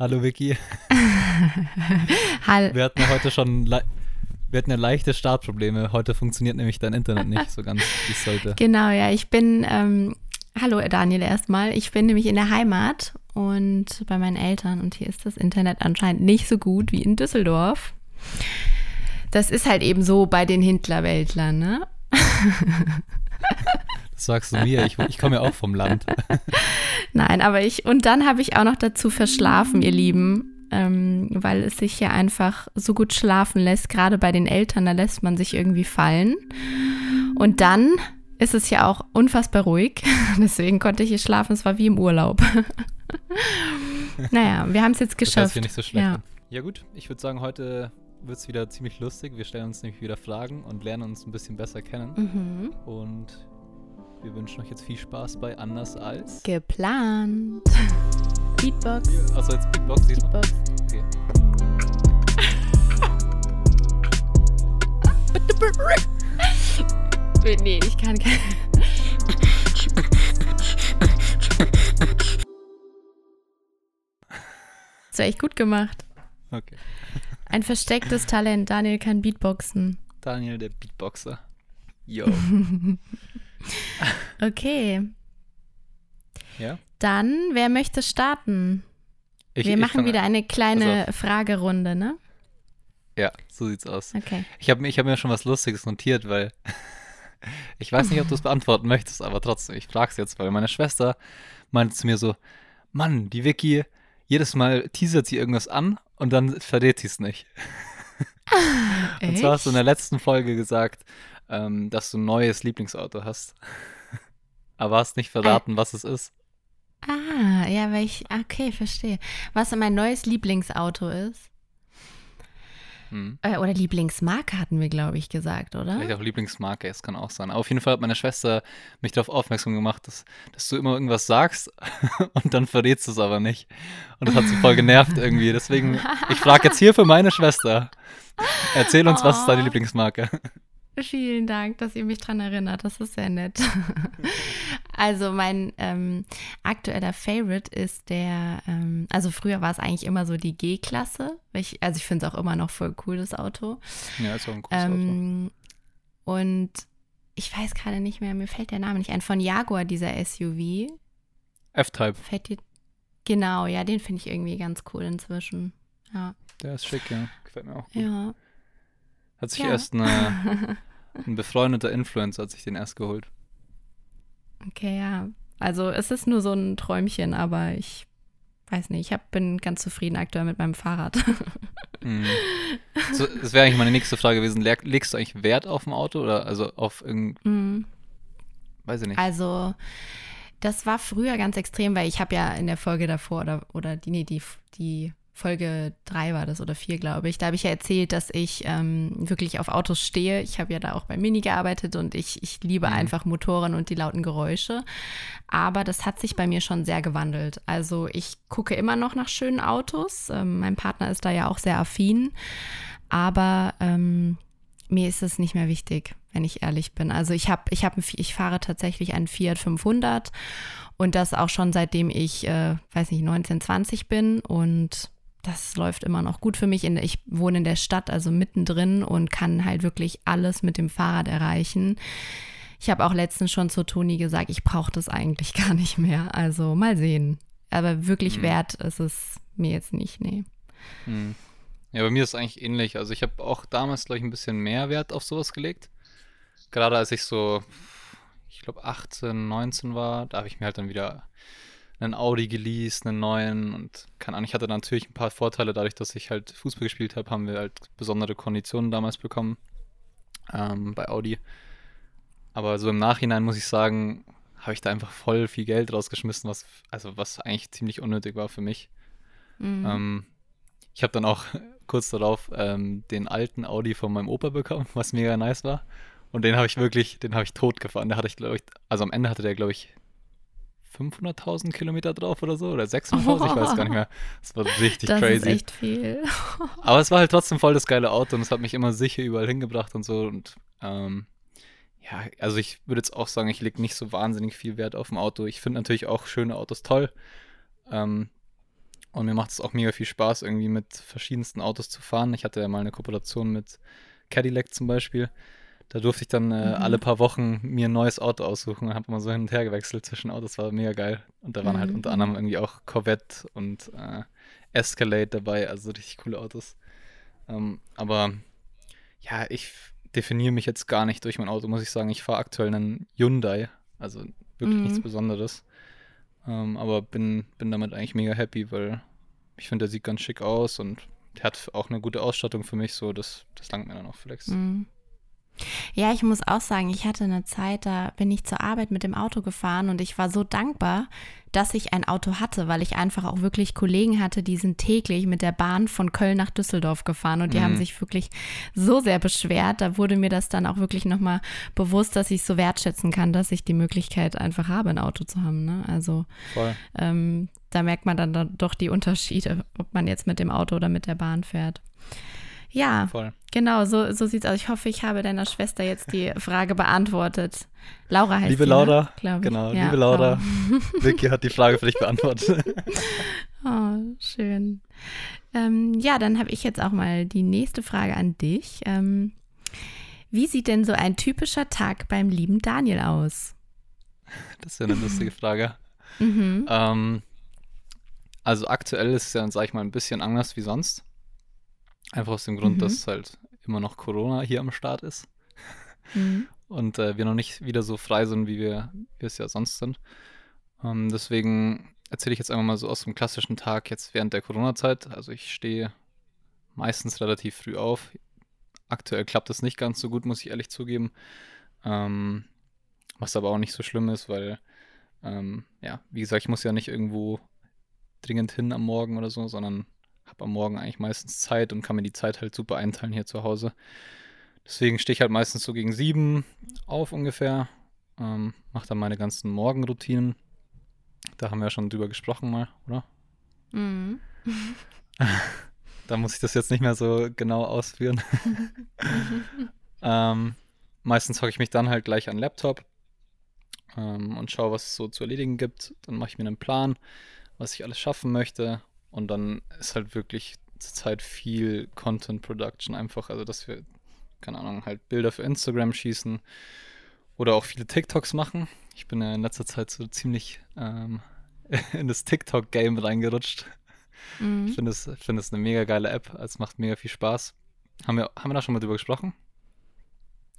Hallo Vicky. Hall Wir hatten ja heute schon wir hatten ja leichte Startprobleme. Heute funktioniert nämlich dein Internet nicht so ganz, wie es sollte. genau, ja, ich bin, ähm, hallo Daniel erstmal, ich bin nämlich in der Heimat und bei meinen Eltern und hier ist das Internet anscheinend nicht so gut wie in Düsseldorf. Das ist halt eben so bei den Hintlerweltlern, ne? Das sagst du mir. Ich, ich komme ja auch vom Land. Nein, aber ich, und dann habe ich auch noch dazu verschlafen, ihr Lieben, ähm, weil es sich ja einfach so gut schlafen lässt, gerade bei den Eltern, da lässt man sich irgendwie fallen. Und dann ist es ja auch unfassbar ruhig, deswegen konnte ich hier schlafen, es war wie im Urlaub. naja, wir haben es jetzt Das geschafft. sich nicht so schlecht ja. Ja gut, ich würde sagen, heute wird es wieder ziemlich lustig. Wir stellen uns nämlich wieder Fragen und lernen uns ein bisschen besser kennen. Mhm. Und wir wünschen euch jetzt viel Spaß bei Anders als... Geplant. Beatbox. Achso, jetzt Beatbox. Beatbox. Okay. Nee, ich kann kein. Das war echt gut gemacht. okay. Ein verstecktes Talent. Daniel kann Beatboxen. Daniel, der Beatboxer. Yo. Okay, Ja? dann, wer möchte starten? Ich, Wir ich machen wieder eine kleine Pass Fragerunde, ne? Ja, so sieht's aus. Okay. Ich habe hab mir schon was Lustiges notiert, weil ich weiß nicht, ob du es beantworten möchtest, aber trotzdem, ich frag's jetzt, weil meine Schwester meinte zu mir so, Mann, die Vicky, jedes Mal teasert sie irgendwas an und dann verrät sie es nicht. Und zwar hast du in der letzten Folge gesagt, ähm, dass du ein neues Lieblingsauto hast. aber hast nicht verraten, was es ist. Ah, ja, weil ich. Okay, verstehe. Was mein neues Lieblingsauto ist. Hm. Äh, oder Lieblingsmarke hatten wir, glaube ich, gesagt, oder? Vielleicht auch Lieblingsmarke, es kann auch sein. Aber auf jeden Fall hat meine Schwester mich darauf aufmerksam gemacht, dass, dass du immer irgendwas sagst und dann verrätst du es aber nicht. Und das hat sie voll genervt irgendwie. Deswegen, ich frage jetzt hier für meine Schwester. Erzähl uns, was ist deine Oh. Lieblingsmarke? Vielen Dank, dass ihr mich dran erinnert. Das ist sehr nett. also mein ähm, aktueller Favorite ist der, ähm, also früher war es eigentlich immer so die G-Klasse. Also ich finde es auch immer noch voll cool, das Auto. Ja, ist auch ein cooles Auto. Ähm, und ich weiß gerade nicht mehr, mir fällt der Name nicht ein. Von Jaguar, dieser SUV. F-Type, Fällt dir. Genau, ja, den finde ich irgendwie ganz cool inzwischen. Ja. der ist schick, ja. Gefällt mir auch gut. Ja. Hat sich Ja. erst eine, ein befreundeter Influencer hat sich den erst geholt. Okay, ja. Also es ist nur so ein Träumchen, aber ich weiß nicht, ich hab, bin ganz zufrieden aktuell mit meinem Fahrrad. Mhm. So, das wäre eigentlich meine nächste Frage gewesen. Leg- Legst du eigentlich Wert auf ein Auto oder also auf irgendein, Mm. weiß ich nicht. Also das war früher ganz extrem, weil ich habe ja in der Folge davor oder, oder die, nee, die, die Folge drei war das oder vier, glaube ich. Da habe ich ja erzählt, dass ich ähm, wirklich auf Autos stehe. Ich habe ja da auch bei Mini gearbeitet und ich, ich liebe Mhm. einfach Motoren und die lauten Geräusche. Aber das hat sich bei mir schon sehr gewandelt. Also ich gucke immer noch nach schönen Autos. Ähm, mein Partner ist da ja auch sehr affin. Aber ähm, mir ist es nicht mehr wichtig, wenn ich ehrlich bin. Also ich habe, ich habe, ich fahre tatsächlich einen Fiat 500 und das auch schon seitdem ich, äh, weiß nicht, 19, 20 bin und das läuft immer noch gut für mich. Ich wohne in der Stadt, also mittendrin und kann halt wirklich alles mit dem Fahrrad erreichen. Ich habe auch letztens schon zu Toni gesagt, ich brauche das eigentlich gar nicht mehr. Also mal sehen. Aber wirklich Mhm. wert ist es mir jetzt nicht, nee. Hm. Ja, bei mir ist es eigentlich ähnlich. Also ich habe auch damals, glaube ich, ein bisschen mehr Wert auf sowas gelegt. Gerade als ich so, ich glaube, 18, 19 war, da habe ich mir halt dann wieder einen Audi geleast, einen neuen und keine Ahnung, ich hatte natürlich ein paar Vorteile dadurch, dass ich halt Fußball gespielt habe, haben wir halt besondere Konditionen damals bekommen ähm, bei Audi. Aber so im Nachhinein muss ich sagen, habe ich da einfach voll viel Geld rausgeschmissen, was, also was eigentlich ziemlich unnötig war für mich. Mhm. Ähm, ich habe dann auch kurz darauf ähm, den alten Audi von meinem Opa bekommen, was mega nice war. Und den habe ich wirklich, den habe ich tot gefahren. Der hatte ich, glaube ich, also am Ende hatte der, glaube ich, 500.000 Kilometer drauf oder so oder 600.000, ich weiß gar nicht mehr. Das war richtig das crazy. ist echt viel. Aber es war halt trotzdem voll das geile Auto und es hat mich immer sicher überall hingebracht und so. Und ähm, ja, also ich würde jetzt auch sagen, ich lege nicht so wahnsinnig viel Wert auf ein Auto. Ich finde natürlich auch schöne Autos toll. Ähm, Und mir macht es auch mega viel Spaß, irgendwie mit verschiedensten Autos zu fahren. Ich hatte ja mal eine Kooperation mit Cadillac zum Beispiel. Da durfte ich dann äh, mhm. alle paar Wochen mir ein neues Auto aussuchen und habe immer so hin und her gewechselt zwischen Autos. War mega geil. Und da waren halt mhm. halt unter anderem irgendwie auch Corvette und äh, Escalade dabei, also richtig coole Autos. Ähm, aber ja, ich definiere mich jetzt gar nicht durch mein Auto, muss ich sagen. Ich fahre aktuell einen Hyundai, also wirklich mhm. nichts Besonderes. Ähm, aber bin, bin damit eigentlich mega happy, weil ich finde, der sieht ganz schick aus und der hat auch eine gute Ausstattung für mich, so das, das langt mir dann auch Flex. Mhm. Ja, ich muss auch sagen, ich hatte eine Zeit, da bin ich zur Arbeit mit dem Auto gefahren und ich war so dankbar, dass ich ein Auto hatte, weil ich einfach auch wirklich Kollegen hatte, die sind täglich mit der Bahn von Köln nach Düsseldorf gefahren und die mhm. haben sich wirklich so sehr beschwert. Da wurde mir das dann auch wirklich nochmal bewusst, dass ich so wertschätzen kann, dass ich die Möglichkeit einfach habe, ein Auto zu haben. Ne? Also ähm, da merkt man dann doch die Unterschiede, ob man jetzt mit dem Auto oder mit der Bahn fährt. Ja, Voll. genau, so, so es aus. Ich hoffe, ich habe deiner Schwester jetzt die Frage beantwortet. Laura heißt Liebe sie, Laura, ne? genau, ja, liebe Laura, Vicky hat die Frage für dich beantwortet. oh, schön. Ähm, ja, dann habe ich jetzt auch mal die nächste Frage an dich. Ähm, wie sieht denn so ein typischer Tag beim lieben Daniel aus? Das ist ja eine lustige Frage. Mhm. Ähm, also aktuell ist es ja, sag ich mal, ein bisschen anders wie sonst. Einfach aus dem Grund, mhm. dass halt immer noch Corona hier am Start ist. Mhm. Und äh, wir noch nicht wieder so frei sind, wie wir, es ja sonst sind. Ähm, deswegen erzähle ich jetzt einfach mal so aus dem klassischen Tag jetzt während der Corona-Zeit. Also ich stehe meistens relativ früh auf. Aktuell klappt das nicht ganz so gut, muss ich ehrlich zugeben. Ähm, was aber auch nicht so schlimm ist, weil, ähm, ja, wie gesagt, ich muss ja nicht irgendwo dringend hin am Morgen oder so, sondern habe am Morgen eigentlich meistens Zeit und kann mir die Zeit halt super einteilen hier zu Hause. Deswegen stehe ich halt meistens so gegen sieben auf ungefähr, ähm, mache dann meine ganzen Morgenroutinen. Da haben wir ja schon drüber gesprochen mal, oder? Mhm. da muss ich das jetzt nicht mehr so genau ausführen. ähm, meistens hocke ich mich dann halt gleich an den Laptop ähm, und schaue, was es so zu erledigen gibt. Dann mache ich mir einen Plan, was ich alles schaffen möchte und dann ist halt wirklich zurzeit viel Content Production einfach, also dass wir, keine Ahnung, halt Bilder für Instagram schießen oder auch viele TikToks machen. Ich bin ja in letzter Zeit so ziemlich ähm, in das TikTok-Game reingerutscht. Mhm. Ich finde es find eine mega geile App, es macht mega viel Spaß. Haben wir, haben wir da schon mal drüber gesprochen?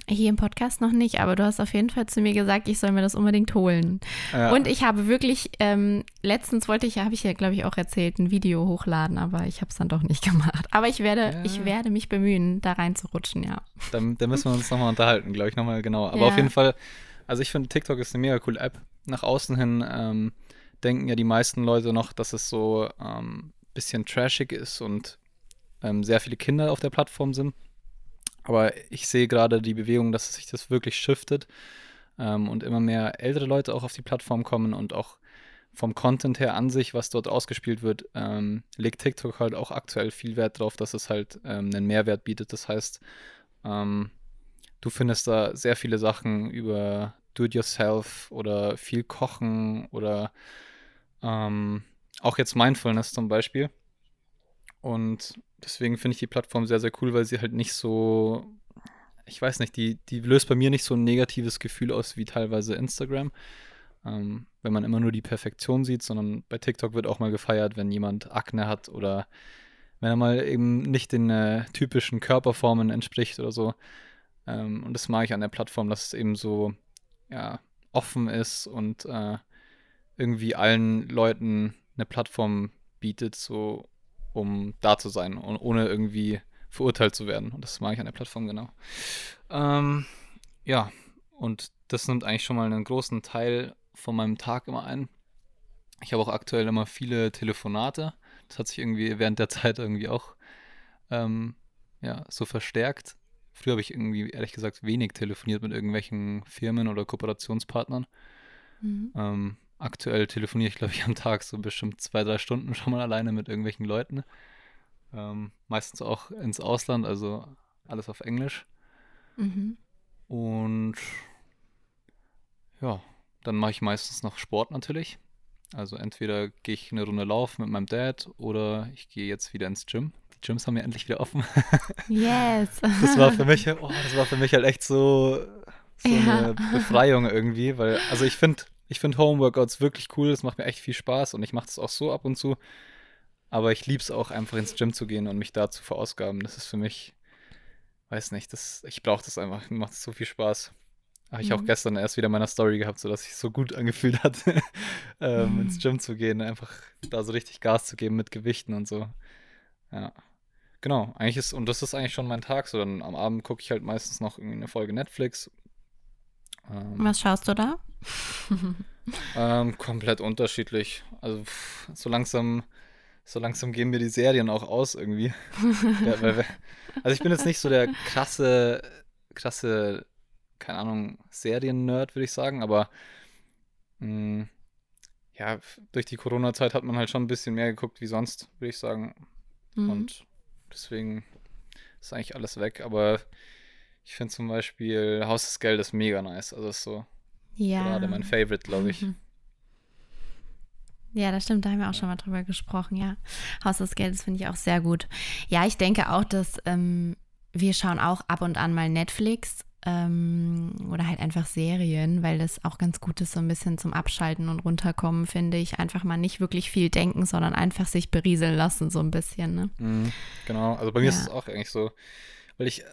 Hier im Podcast noch nicht, aber du hast auf jeden Fall zu mir gesagt, ich soll mir das unbedingt holen. Ja. Und ich habe wirklich, ähm, letztens wollte ich, habe ich ja, glaube ich, auch erzählt, ein Video hochladen, aber ich habe es dann doch nicht gemacht. Aber ich werde, ja. ich werde mich bemühen, da reinzurutschen, ja. Da, da müssen wir uns nochmal unterhalten, glaube ich, nochmal genauer. Aber ja. auf jeden Fall, also ich finde, TikTok ist eine mega coole App. Nach außen hin ähm, denken ja die meisten Leute noch, dass es so ein ähm, bisschen trashig ist und ähm, sehr viele Kinder auf der Plattform sind. Aber ich sehe gerade die Bewegung, dass sich das wirklich shiftet ähm, und immer mehr ältere Leute auch auf die Plattform kommen und auch vom Content her an sich, was dort ausgespielt wird, ähm, legt TikTok halt auch aktuell viel Wert drauf, dass es halt ähm, einen Mehrwert bietet. Das heißt, ähm, du findest da sehr viele Sachen über Do-it-yourself oder viel Kochen oder ähm, auch jetzt Mindfulness zum Beispiel. Und deswegen finde ich die Plattform sehr, sehr cool, weil sie halt nicht so, ich weiß nicht, die, die löst bei mir nicht so ein negatives Gefühl aus wie teilweise Instagram. Ähm, wenn man immer nur die Perfektion sieht, sondern bei TikTok wird auch mal gefeiert, wenn jemand Akne hat oder wenn er mal eben nicht den äh, typischen Körperformen entspricht oder so. Ähm, und das mag ich an der Plattform, dass es eben so ja, offen ist und äh, irgendwie allen Leuten eine Plattform bietet, so um da zu sein und ohne irgendwie verurteilt zu werden. Und das mag ich an der Plattform genau. Ähm, ja, und das nimmt eigentlich schon mal einen großen Teil von meinem Tag immer ein. Ich habe auch aktuell immer viele Telefonate. Das hat sich irgendwie während der Zeit irgendwie auch ähm, ja, so verstärkt. Früher habe ich irgendwie, ehrlich gesagt, wenig telefoniert mit irgendwelchen Firmen oder Kooperationspartnern. Mhm. Ähm, Aktuell telefoniere ich, glaube ich, am Tag so bestimmt zwei, drei Stunden schon mal alleine mit irgendwelchen Leuten. Ähm, meistens auch ins Ausland, also alles auf Englisch. Mhm. Und ja, dann mache ich meistens noch Sport natürlich. Also entweder gehe ich eine Runde laufen mit meinem Dad oder ich gehe jetzt wieder ins Gym. Die Gyms haben ja endlich wieder offen. Yes. Das war für mich, oh, das war für mich halt echt so, so Ja. eine Befreiung irgendwie, weil, also ich finde, ich finde Homeworkouts wirklich cool, das macht mir echt viel Spaß und ich mache das auch so ab und zu. Aber ich liebe es auch einfach ins Gym zu gehen und mich da zu verausgaben. Das ist für mich, weiß nicht, das, ich brauche das einfach. Mir macht es so viel Spaß. Habe ich auch Mhm. gestern erst wieder in meiner Story gehabt, so dass ich so gut angefühlt hat, ähm, Mhm. ins Gym zu gehen, einfach da so richtig Gas zu geben mit Gewichten und so. Ja. Genau, eigentlich ist, und das ist eigentlich schon mein Tag. So, dann am Abend gucke ich halt meistens noch irgendwie eine Folge Netflix. Ähm, Was schaust du da? ähm, komplett unterschiedlich. Also pff, so langsam, so langsam gehen mir die Serien auch aus irgendwie. ja, weil, also ich bin jetzt nicht so der krasse, krasse, keine Ahnung, Serien-Nerd, würde ich sagen, aber mh, ja, f- durch die Corona-Zeit hat man halt schon ein bisschen mehr geguckt wie sonst, würde ich sagen. Mhm. Und deswegen ist eigentlich alles weg. Aber ich finde zum Beispiel Haus des Geldes mega nice. Also ist so ja. gerade mein Favorite, glaube ich. Mhm. Ja, das stimmt, da haben wir auch schon mal drüber gesprochen, ja. Haus des Geldes finde ich auch sehr gut. Ja, ich denke auch, dass ähm, wir schauen auch ab und an mal Netflix ähm, oder halt einfach Serien, weil das auch ganz gut ist, so ein bisschen zum Abschalten und runterkommen, finde ich. Einfach mal nicht wirklich viel denken, sondern einfach sich berieseln lassen, so ein bisschen, ne? Mhm, genau, also bei mir ist Ja. es auch eigentlich so, weil ich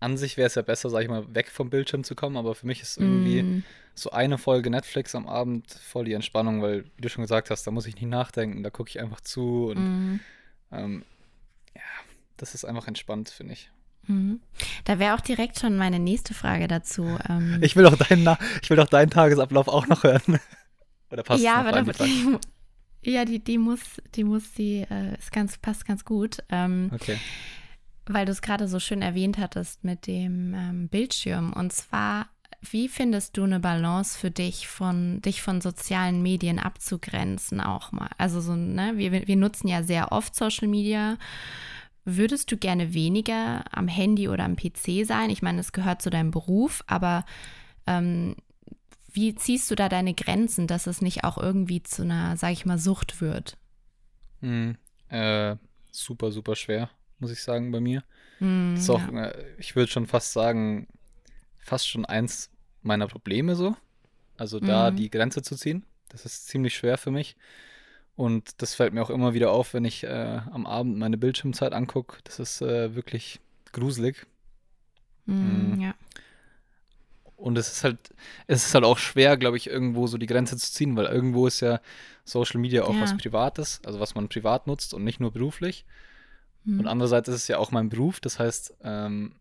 an sich wäre es ja besser, sag ich mal, weg vom Bildschirm zu kommen, aber für mich ist irgendwie Mm, so eine Folge Netflix am Abend voll die Entspannung, weil, wie du schon gesagt hast, da muss ich nicht nachdenken, da gucke ich einfach zu und mm, ähm, ja, das ist einfach entspannt, finde ich. mhm. Da wäre auch direkt schon meine nächste Frage dazu. Ähm, Ich will doch deinen, Na- ich will doch deinen Tagesablauf auch noch hören. Oder passt ja, aber da, die ja, die, die muss, die muss, die äh, ist ganz, passt ganz gut. Ähm, Okay. Weil du es gerade so schön erwähnt hattest mit dem ähm, Bildschirm. Und zwar, wie findest du eine Balance für dich, von dich von sozialen Medien abzugrenzen auch mal? Also so, ne, wir, wir nutzen ja sehr oft Social Media. Würdest du gerne weniger am Handy oder am PC sein? Ich meine, es gehört zu deinem Beruf, aber ähm, wie ziehst du da deine Grenzen, dass es nicht auch irgendwie zu einer, sag ich mal, Sucht wird? Mhm. Äh, super, super schwer, muss ich sagen, bei mir. Das ist auch, ja. äh, ich würde schon fast sagen, fast schon eins meiner Probleme so. Also da Mhm. die Grenze zu ziehen. Das ist ziemlich schwer für mich. Und das fällt mir auch immer wieder auf, wenn ich äh, am Abend meine Bildschirmzeit angucke. Das ist äh, wirklich gruselig. Mhm. ja. Und es ist halt, es ist halt auch schwer, glaube ich, irgendwo so die Grenze zu ziehen, weil irgendwo ist ja Social Media auch Ja. was Privates, also was man privat nutzt und nicht nur beruflich. Hm. Und andererseits ist es ja auch mein Beruf, das heißt, ähm,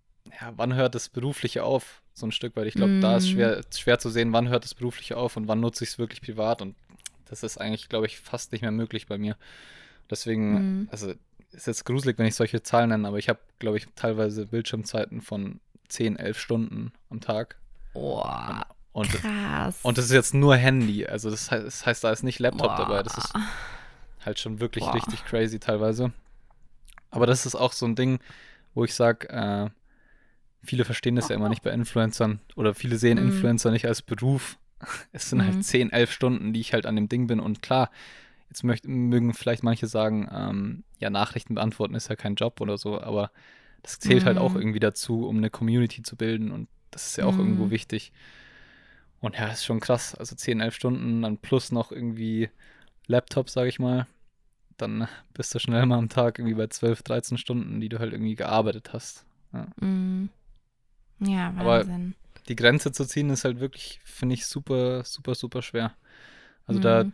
ja, wann hört das Berufliche auf? So ein Stück weit. Ich glaube, da ist schwer, schwer zu sehen, wann hört das Berufliche auf und wann nutze ich es wirklich privat. Und das ist eigentlich, glaube ich, fast nicht mehr möglich bei mir. Deswegen, Mm. also ist jetzt gruselig, wenn ich solche Zahlen nenne, aber ich habe, glaube ich, teilweise Bildschirmzeiten von 10, 11 Stunden am Tag. Boah, Und, krass. und das ist jetzt nur Handy. Also das heißt, das heißt da ist nicht Laptop Boah. dabei. Das ist halt schon wirklich Boah. richtig crazy teilweise. Aber das ist auch so ein Ding, wo ich sage, äh, viele verstehen das ja immer nicht bei Influencern oder viele sehen Mhm. Influencer nicht als Beruf. Es sind Mhm. halt 10, 11 Stunden, die ich halt an dem Ding bin. Und klar, jetzt möcht, mögen vielleicht manche sagen, ähm, ja, Nachrichten beantworten ist ja kein Job oder so, aber das zählt halt auch Mhm. irgendwie dazu, um eine Community zu bilden und das ist ja auch irgendwo Mhm. wichtig. Und ja, ist schon krass. Also 10, 11 Stunden, dann plus noch irgendwie Laptop, sage ich mal. Dann bist du schnell mal am Tag irgendwie bei 12, 13 Stunden, die du halt irgendwie gearbeitet hast. Ja. Mm. Ja, Aber- Wahnsinn. Die Grenze zu ziehen ist halt wirklich, finde ich, super, super, super schwer. Also da Mm.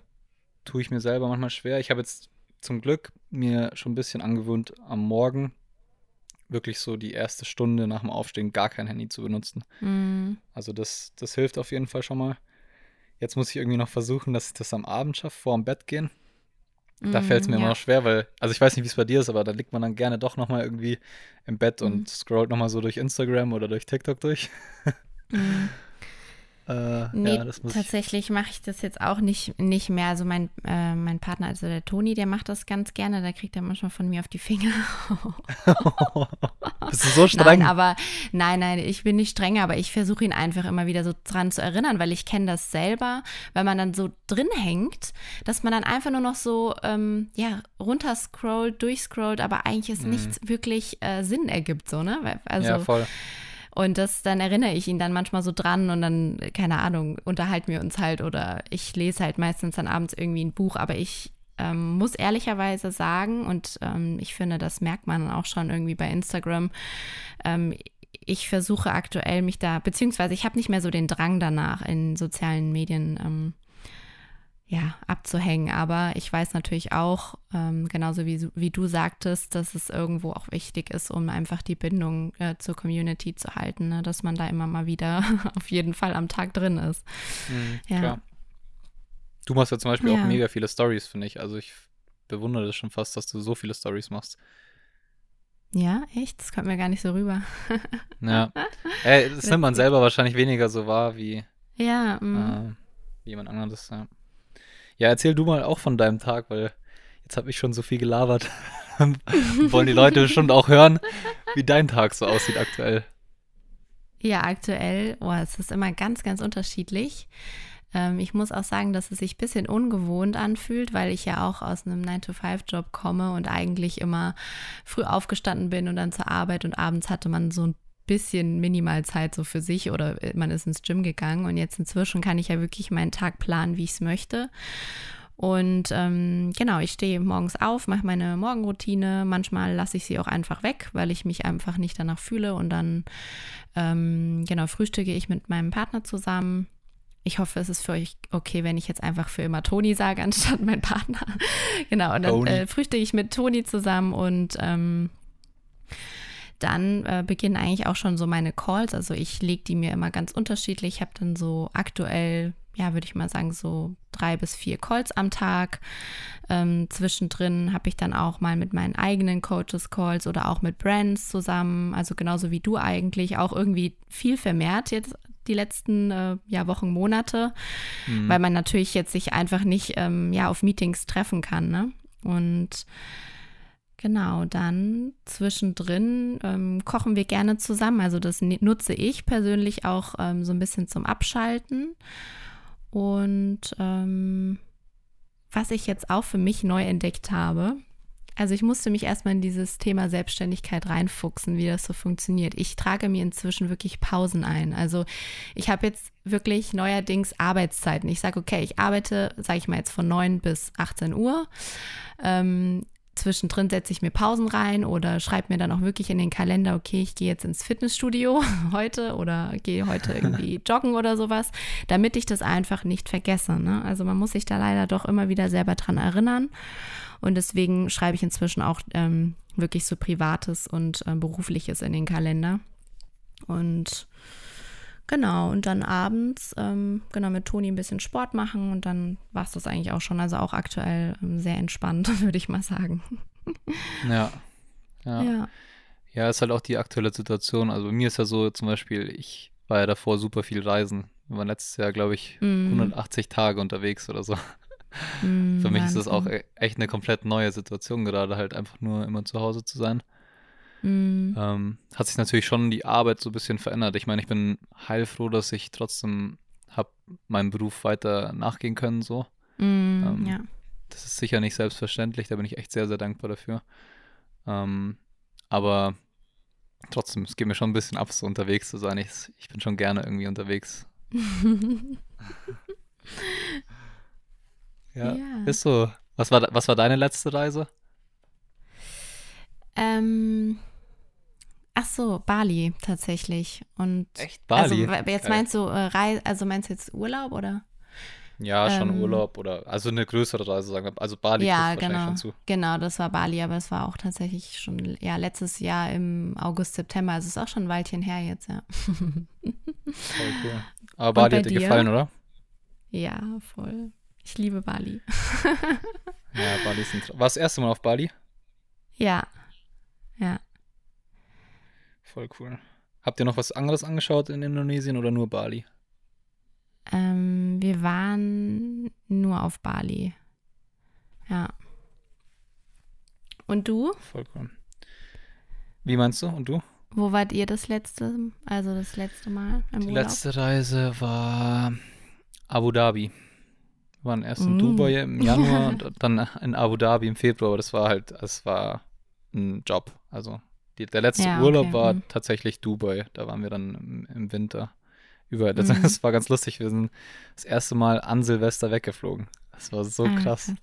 tue ich mir selber manchmal schwer. Ich habe jetzt zum Glück mir schon ein bisschen angewöhnt, am Morgen wirklich so die erste Stunde nach dem Aufstehen gar kein Handy zu benutzen. Mm. Also das, das hilft auf jeden Fall schon mal. Jetzt muss ich irgendwie noch versuchen, dass ich das am Abend schaffe, vor dem Bett gehen. Da Mm, fällt es mir ja. immer noch schwer, weil, also ich weiß nicht, wie es bei dir ist, aber da liegt man dann gerne doch nochmal irgendwie im Bett Mhm. und scrollt nochmal so durch Instagram oder durch TikTok durch. Mm. Äh, Nee, ja, tatsächlich mache ich das jetzt auch nicht, nicht mehr. Also mein, äh, mein Partner, also der Toni, der macht das ganz gerne. Da kriegt er manchmal von mir auf die Finger. Bist du so streng? Nein, aber nein, nein, ich bin nicht streng, aber ich versuche ihn einfach immer wieder so dran zu erinnern, weil ich kenne das selber, wenn man dann so drin hängt, dass man dann einfach nur noch so ähm, ja runterscrollt, durchscrollt, aber eigentlich es mhm. nichts wirklich äh, Sinn ergibt, so ne? Also, ja, voll. Und das, dann erinnere ich ihn dann manchmal so dran und dann, keine Ahnung, unterhalten wir uns halt oder ich lese halt meistens dann abends irgendwie ein Buch, aber ich ähm, muss ehrlicherweise sagen, und ähm, ich finde, das merkt man auch schon irgendwie bei Instagram, ähm, ich versuche aktuell mich da, beziehungsweise ich habe nicht mehr so den Drang danach, in sozialen Medien ähm, ja, abzuhängen. Aber ich weiß natürlich auch, ähm, genauso wie, wie du sagtest, dass es irgendwo auch wichtig ist, um einfach die Bindung äh, zur Community zu halten, ne? dass man da immer mal wieder auf jeden Fall am Tag drin ist. Mhm, ja. Klar. Du machst ja zum Beispiel ja. auch mega viele Stories, finde ich. Also ich bewundere das schon fast, dass du so viele Stories machst. Ja, echt? Das kommt mir gar nicht so rüber. ja. Ey, das nimmt man selber wahrscheinlich weniger so wahr wie, ja, mm. äh, jemand anderes. Ja. ja, erzähl du mal auch von deinem Tag, weil jetzt habe ich schon so viel gelabert. Wollen die Leute bestimmt auch hören, wie dein Tag so aussieht aktuell. Ja, aktuell, oh, es ist immer ganz, ganz unterschiedlich. Ähm, ich muss auch sagen, dass es sich ein bisschen ungewohnt anfühlt, weil ich ja auch aus einem 9-to-5-Job komme und eigentlich immer früh aufgestanden bin und dann zur Arbeit und abends hatte man so ein bisschen Minimalzeit so für sich oder man ist ins Gym gegangen und jetzt inzwischen kann ich ja wirklich meinen Tag planen, wie ich es möchte. Und ähm, genau, ich stehe morgens auf, mache meine Morgenroutine. Manchmal lasse ich sie auch einfach weg, weil ich mich einfach nicht danach fühle. Und dann, ähm, genau, frühstücke ich mit meinem Partner zusammen. Ich hoffe, es ist für euch okay, wenn ich jetzt einfach für immer Toni sage, anstatt mein Partner. genau, und dann äh, frühstücke ich mit Toni zusammen und ähm, dann äh, beginnen eigentlich auch schon so meine Calls. Also ich lege die mir immer ganz unterschiedlich. Ich habe dann so aktuell, ja, würde ich mal sagen, so drei bis vier Calls am Tag. Ähm, zwischendrin habe ich dann auch mal mit meinen eigenen Coaches Calls oder auch mit Brands zusammen. Also genauso wie du eigentlich auch irgendwie viel vermehrt jetzt die letzten äh, ja, Wochen, Monate, mhm. weil man natürlich jetzt sich einfach nicht ähm, ja, auf Meetings treffen kann. Ne? Und genau, dann zwischendrin ähm, kochen wir gerne zusammen. Also das nutze ich persönlich auch ähm, so ein bisschen zum Abschalten. Und ähm, was ich jetzt auch für mich neu entdeckt habe, also ich musste mich erstmal in dieses Thema Selbstständigkeit reinfuchsen, wie das so funktioniert. Ich trage mir inzwischen wirklich Pausen ein. Also ich habe jetzt wirklich neuerdings Arbeitszeiten. Ich sage, okay, ich arbeite, sage ich mal jetzt von 9 bis 18 Uhr. Ähm, zwischendrin setze ich mir Pausen rein oder schreibe mir dann auch wirklich in den Kalender, okay, ich gehe jetzt ins Fitnessstudio heute oder gehe heute irgendwie joggen oder sowas, damit ich das einfach nicht vergesse. Ne? Also man muss sich da leider doch immer wieder selber dran erinnern. Und deswegen schreibe ich inzwischen auch ähm, wirklich so Privates und äh, Berufliches in den Kalender. Und genau, und dann abends, ähm, genau, mit Toni ein bisschen Sport machen und dann war es das eigentlich auch schon. Also auch aktuell ähm, sehr entspannt, würde ich mal sagen. Ja. Ja. ja. Ja, ist halt auch die aktuelle Situation. Also bei mir ist ja so zum Beispiel, ich war ja davor super viel reisen. Wir waren letztes Jahr, glaube ich, mm. 180 Tage unterwegs oder so. Mm, Für mich ist das auch e-, echt eine komplett neue Situation, gerade halt einfach nur immer zu Hause zu sein. Mm. Ähm, hat sich natürlich schon die Arbeit so ein bisschen verändert. Ich meine, ich bin heilfroh, dass ich trotzdem habe meinem Beruf weiter nachgehen können, so. Mm, ähm, ja. Das ist sicher nicht selbstverständlich, da bin ich echt sehr, sehr dankbar dafür. Ähm, aber trotzdem, es geht mir schon ein bisschen ab, so unterwegs zu sein. Ich, ich bin schon gerne irgendwie unterwegs. Ja, ja. Ist so. Was war, was war deine letzte Reise? Ähm, ach so, Bali tatsächlich. Und Echt Bali? Also, jetzt meinst du äh, Reise, also meinst du jetzt Urlaub oder? Ja, schon ähm, Urlaub oder also eine größere Reise, sagen wir. Also Bali ja, genau, schon zu. Genau, das war Bali, aber es war auch tatsächlich schon ja letztes Jahr im August, September. Also es ist auch schon ein Weilchen her jetzt, ja. Voll cool. Aber Bali hat dir gefallen, oder? Ja, voll. Ich liebe Bali. ja, Bali ist ein Tra War das erste Mal auf Bali? Ja. Ja. Voll cool. Habt ihr noch was anderes angeschaut in Indonesien oder nur Bali? Ähm, wir waren nur auf Bali. Ja. Und du? Voll cool. Wie meinst du? Und du? Wo wart ihr das letzte, also das letzte Mal im Die Urlaub? letzte Reise war Abu Dhabi. Wir waren erst in Mm. Dubai im Januar und dann in Abu Dhabi im Februar, aber das war halt, es war ein Job. Also die, der letzte Ja, Urlaub okay, war mm. tatsächlich Dubai. Da waren wir dann im, im Winter. Überall. Das, Mhm. das war ganz lustig. Wir sind das erste Mal an Silvester weggeflogen. Das war so Ah, krass. krass.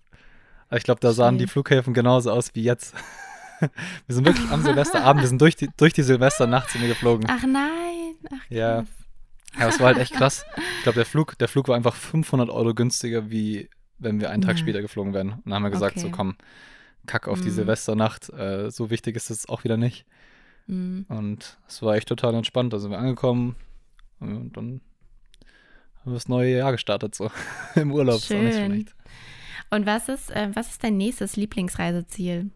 Aber ich glaube, da sahen die Schön. Flughäfen genauso aus wie jetzt. wir sind wirklich am Silvesterabend, wir sind durch die, durch die Silvesternacht sind wir geflogen. Ach nein. Ach, Ja. Ja, es war halt echt krass. Ich glaube, der Flug, der Flug war einfach 500 Euro günstiger, wie wenn wir einen Tag Ja. später geflogen wären. Und dann haben wir gesagt, so Okay. komm, kack auf die Mhm. Silvesternacht. Äh, so wichtig ist es auch wieder nicht. Mm. Und es war echt total entspannt. Da sind wir angekommen und dann haben wir das neue Jahr gestartet, so im Urlaub. Ist auch nicht Schön. Und was ist, äh, was ist dein nächstes Lieblingsreiseziel?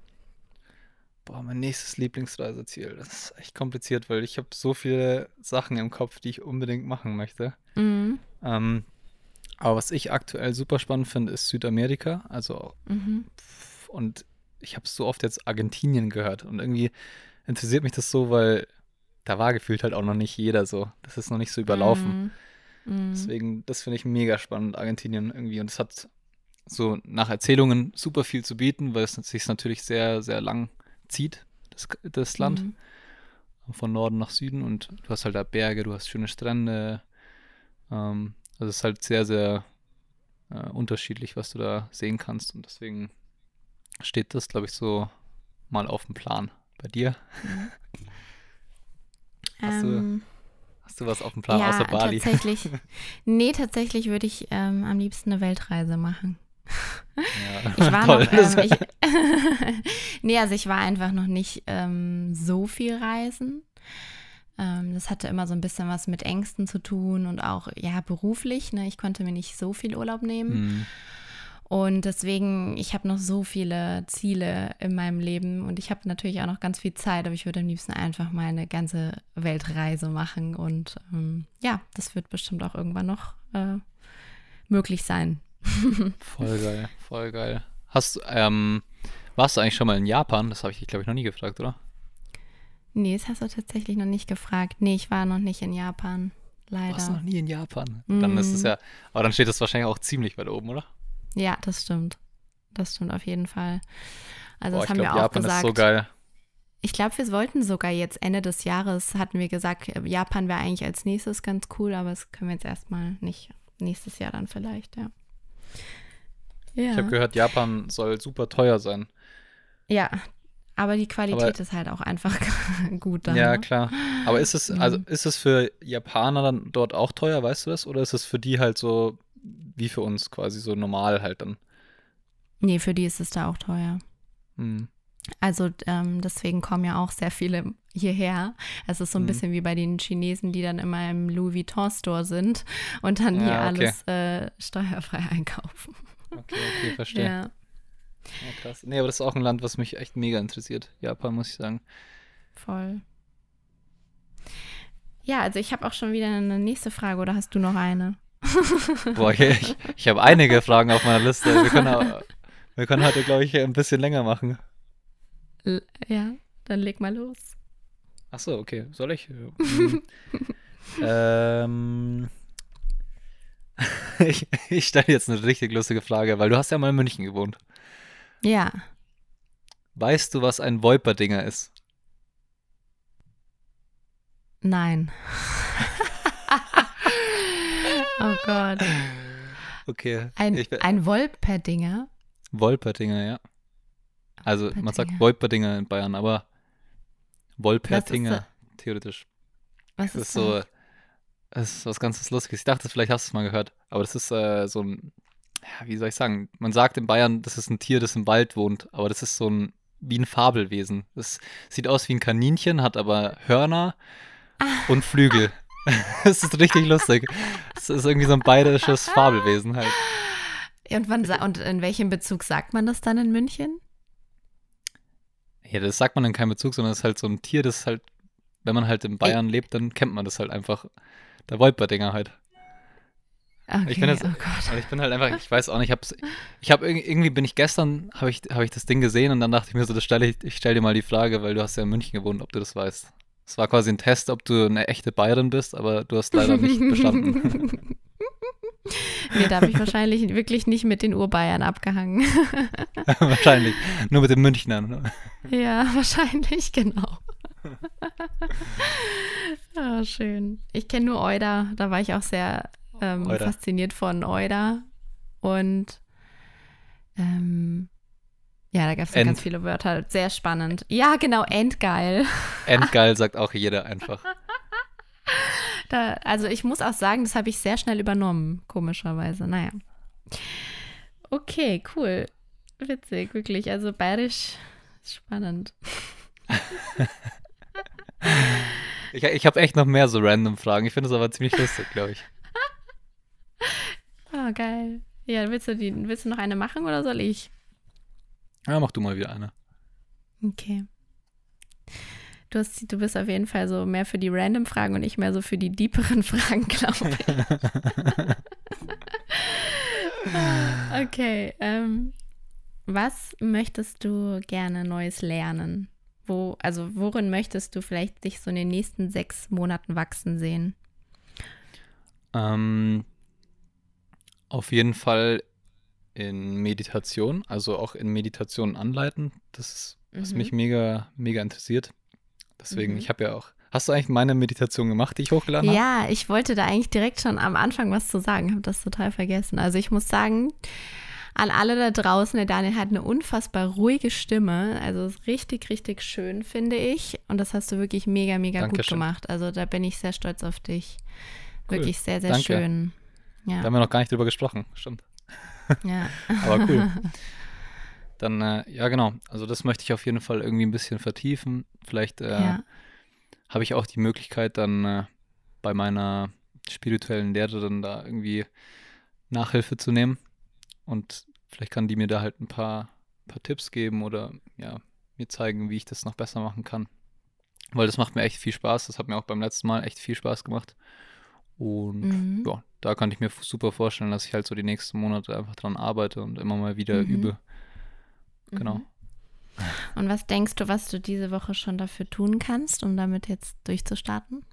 Boah, mein nächstes Lieblingsreiseziel. Das ist echt kompliziert, weil ich habe so viele Sachen im Kopf, die ich unbedingt machen möchte. Mhm. Ähm, aber was ich aktuell super spannend finde, ist Südamerika. Also, Mhm. und ich habe so oft jetzt Argentinien gehört. Und irgendwie interessiert mich das so, weil da war gefühlt halt auch noch nicht jeder so. Das ist noch nicht so überlaufen. Mhm. Mhm. Deswegen, das finde ich mega spannend, Argentinien irgendwie. Und es hat so nach Erzählungen super viel zu bieten, weil es sich natürlich sehr, sehr lang zieht, das, das Land. Mhm. Von Norden nach Süden. Und du hast halt da Berge, du hast schöne Strände. Ähm, also es ist halt sehr, sehr äh, unterschiedlich, was du da sehen kannst. Und deswegen steht das, glaube ich, so mal auf dem Plan. Bei dir? Hast du Ähm, Hast du was auf dem Plan ja, außer Bali? tatsächlich. Nee, tatsächlich würde ich ähm, am liebsten eine Weltreise machen. Ja, Ich war toll. noch, ähm, ich, nee, also ich war einfach noch nicht ähm, so viel reisen. Ähm, das hatte immer so ein bisschen was mit Ängsten zu tun und auch, ja, beruflich. Ne? Ich konnte mir nicht so viel Urlaub nehmen. Hm. Und deswegen, ich habe noch so viele Ziele in meinem Leben und ich habe natürlich auch noch ganz viel Zeit, aber ich würde am liebsten einfach mal eine ganze Weltreise machen. Und ähm, ja, das wird bestimmt auch irgendwann noch äh, möglich sein. Voll geil, voll geil. Hast du, ähm, warst du eigentlich schon mal in Japan? Das habe ich dich, glaube ich, noch nie gefragt, oder? Nee, das hast du tatsächlich noch nicht gefragt. Nee, ich war noch nicht in Japan. Warst du noch Leider. nie in Japan? Dann ist es Mhm. ja, aber dann steht das wahrscheinlich auch ziemlich weit oben, oder? Ja, das stimmt. Das stimmt auf jeden Fall. Also Boah, das haben glaube, wir auch Japan gesagt. ist so geil. Ich glaube, wir wollten sogar jetzt Ende des Jahres, hatten wir gesagt, äh, Japan wäre eigentlich als nächstes ganz cool, aber das können wir jetzt erstmal nicht. Nächstes Jahr dann vielleicht, ja. Ja, Ich habe gehört, Japan soll super teuer sein. Ja. aber die Qualität Aber- ist halt auch einfach gut dann. Ja, ne? klar. Aber ist es, also Mhm. ist es für Japaner dann dort auch teuer, weißt du das? Oder ist es für die halt so wie für uns quasi so normal halt dann? Nee, für die ist es da auch teuer. Hm. Also ähm, deswegen kommen ja auch sehr viele hierher. Es ist so ein Mhm. bisschen wie bei den Chinesen, die dann immer im Louis Vuitton Store sind und dann hier Ja, okay. alles äh, steuerfrei einkaufen. Okay, okay, verstehe. Ja. Ja, krass. Nee, aber das ist auch ein Land, was mich echt mega interessiert. Japan, muss ich sagen. Voll. Ja, also ich habe auch schon wieder eine nächste Frage oder hast du noch eine? Boah, ich, ich, habe einige Fragen auf meiner Liste. Wir können, wir können heute, glaube ich, ein bisschen länger machen. L ja, dann leg mal los. Ach so, okay. Soll ich? Hm. ähm, ich ich stelle jetzt eine richtig lustige Frage, weil du hast ja mal in München gewohnt. Ja, Weißt du, was ein Wolperdinger ist? nein. oh Gott. Okay. Ein, ich, ein Wolperdinger. Wolperdinger, ja. Also man sagt Wolperdinger. Wolperdinger in Bayern, aber Was Wolperdinger, ist theoretisch. Was Das ist ist so, das ist was ganz Lustiges. Ich dachte, vielleicht hast du es mal gehört, aber das ist äh, so ein, ja, wie soll ich sagen, man sagt in Bayern, das ist ein Tier, das im Wald wohnt, aber das ist so ein, wie ein Fabelwesen. Das sieht aus wie ein Kaninchen, hat aber Hörner und Flügel. Das ist richtig lustig. Das ist irgendwie so ein bayerisches Fabelwesen halt. Und, wann, und in welchem Bezug sagt man das dann in München? Ja, das sagt man in keinem Bezug, sondern es ist halt so ein Tier, das halt, wenn man halt in Bayern lebt, dann kennt man das halt einfach. Der Wolperdinger halt. Okay, Ich bin jetzt- oh ich bin halt einfach, ich weiß auch nicht, ich habe irgendwie bin ich gestern, habe ich, hab ich das Ding gesehen und dann dachte ich mir so, das stelle ich, ich stelle dir mal die Frage, weil du hast ja in München gewohnt, ob du das weißt. Es war quasi ein Test, ob du eine echte Bayerin bist, aber du hast leider nicht bestanden. nee, da habe ich wahrscheinlich wirklich nicht mit den Urbayern abgehangen. wahrscheinlich. Nur mit den Münchnern. Ne? Ja, wahrscheinlich, genau. oh, schön. Ich kenne nur Euda. Da war ich auch sehr ähm, fasziniert von Euda. Und ähm, ja, da gab es ganz viele Wörter. Sehr spannend. Ja, genau, endgeil. Endgeil sagt auch jeder einfach. Da, also ich muss auch sagen, das habe ich sehr schnell übernommen, komischerweise. Naja. Okay, cool. Witzig, wirklich. Also bayerisch ist spannend. ich ich habe echt noch mehr so random Fragen. Ich finde es aber ziemlich lustig, glaube ich. Oh, geil. Ja, willst du, die, willst du noch eine machen oder soll ich? Ja, mach du mal wieder eine. Okay. Du, hast, du bist auf jeden Fall so mehr für die random Fragen und ich mehr so für die deeperen Fragen, glaube ich. okay. Ähm, was möchtest du gerne Neues lernen? Wo, also worin möchtest du vielleicht dich so in den nächsten sechs Monaten wachsen sehen? Ähm, auf jeden Fall in Meditation, also auch in Meditation anleiten. Das ist, was mhm. mich mega, mega interessiert. Deswegen, mhm. ich habe ja auch. Hast du eigentlich meine Meditation gemacht, die ich hochgeladen habe? Ja, ich wollte da eigentlich direkt schon am Anfang was zu sagen, habe das total vergessen. Also ich muss sagen, an alle da draußen, der Daniel hat eine unfassbar ruhige Stimme. Also richtig, richtig schön, finde ich. Und das hast du wirklich mega, mega Dankeschön. gut gemacht. Also da bin ich sehr stolz auf dich. Cool. Wirklich sehr, sehr Danke. schön. Ja. Da haben wir noch gar nicht drüber gesprochen, stimmt. Ja. Aber cool. Dann, äh, ja, genau. Also, das möchte ich auf jeden Fall irgendwie ein bisschen vertiefen. Vielleicht äh, ja. habe ich auch die Möglichkeit, dann äh, bei meiner spirituellen Lehrerin da irgendwie Nachhilfe zu nehmen. Und vielleicht kann die mir da halt ein paar, paar Tipps geben oder ja, mir zeigen, wie ich das noch besser machen kann. Weil das macht mir echt viel Spaß. Das hat mir auch beim letzten Mal echt viel Spaß gemacht. Und mhm. ja, da kann ich mir super vorstellen, dass ich halt so die nächsten Monate einfach dran arbeite und immer mal wieder mhm. übe. Genau. Mhm. Und was denkst du, was du diese Woche schon dafür tun kannst, um damit jetzt durchzustarten?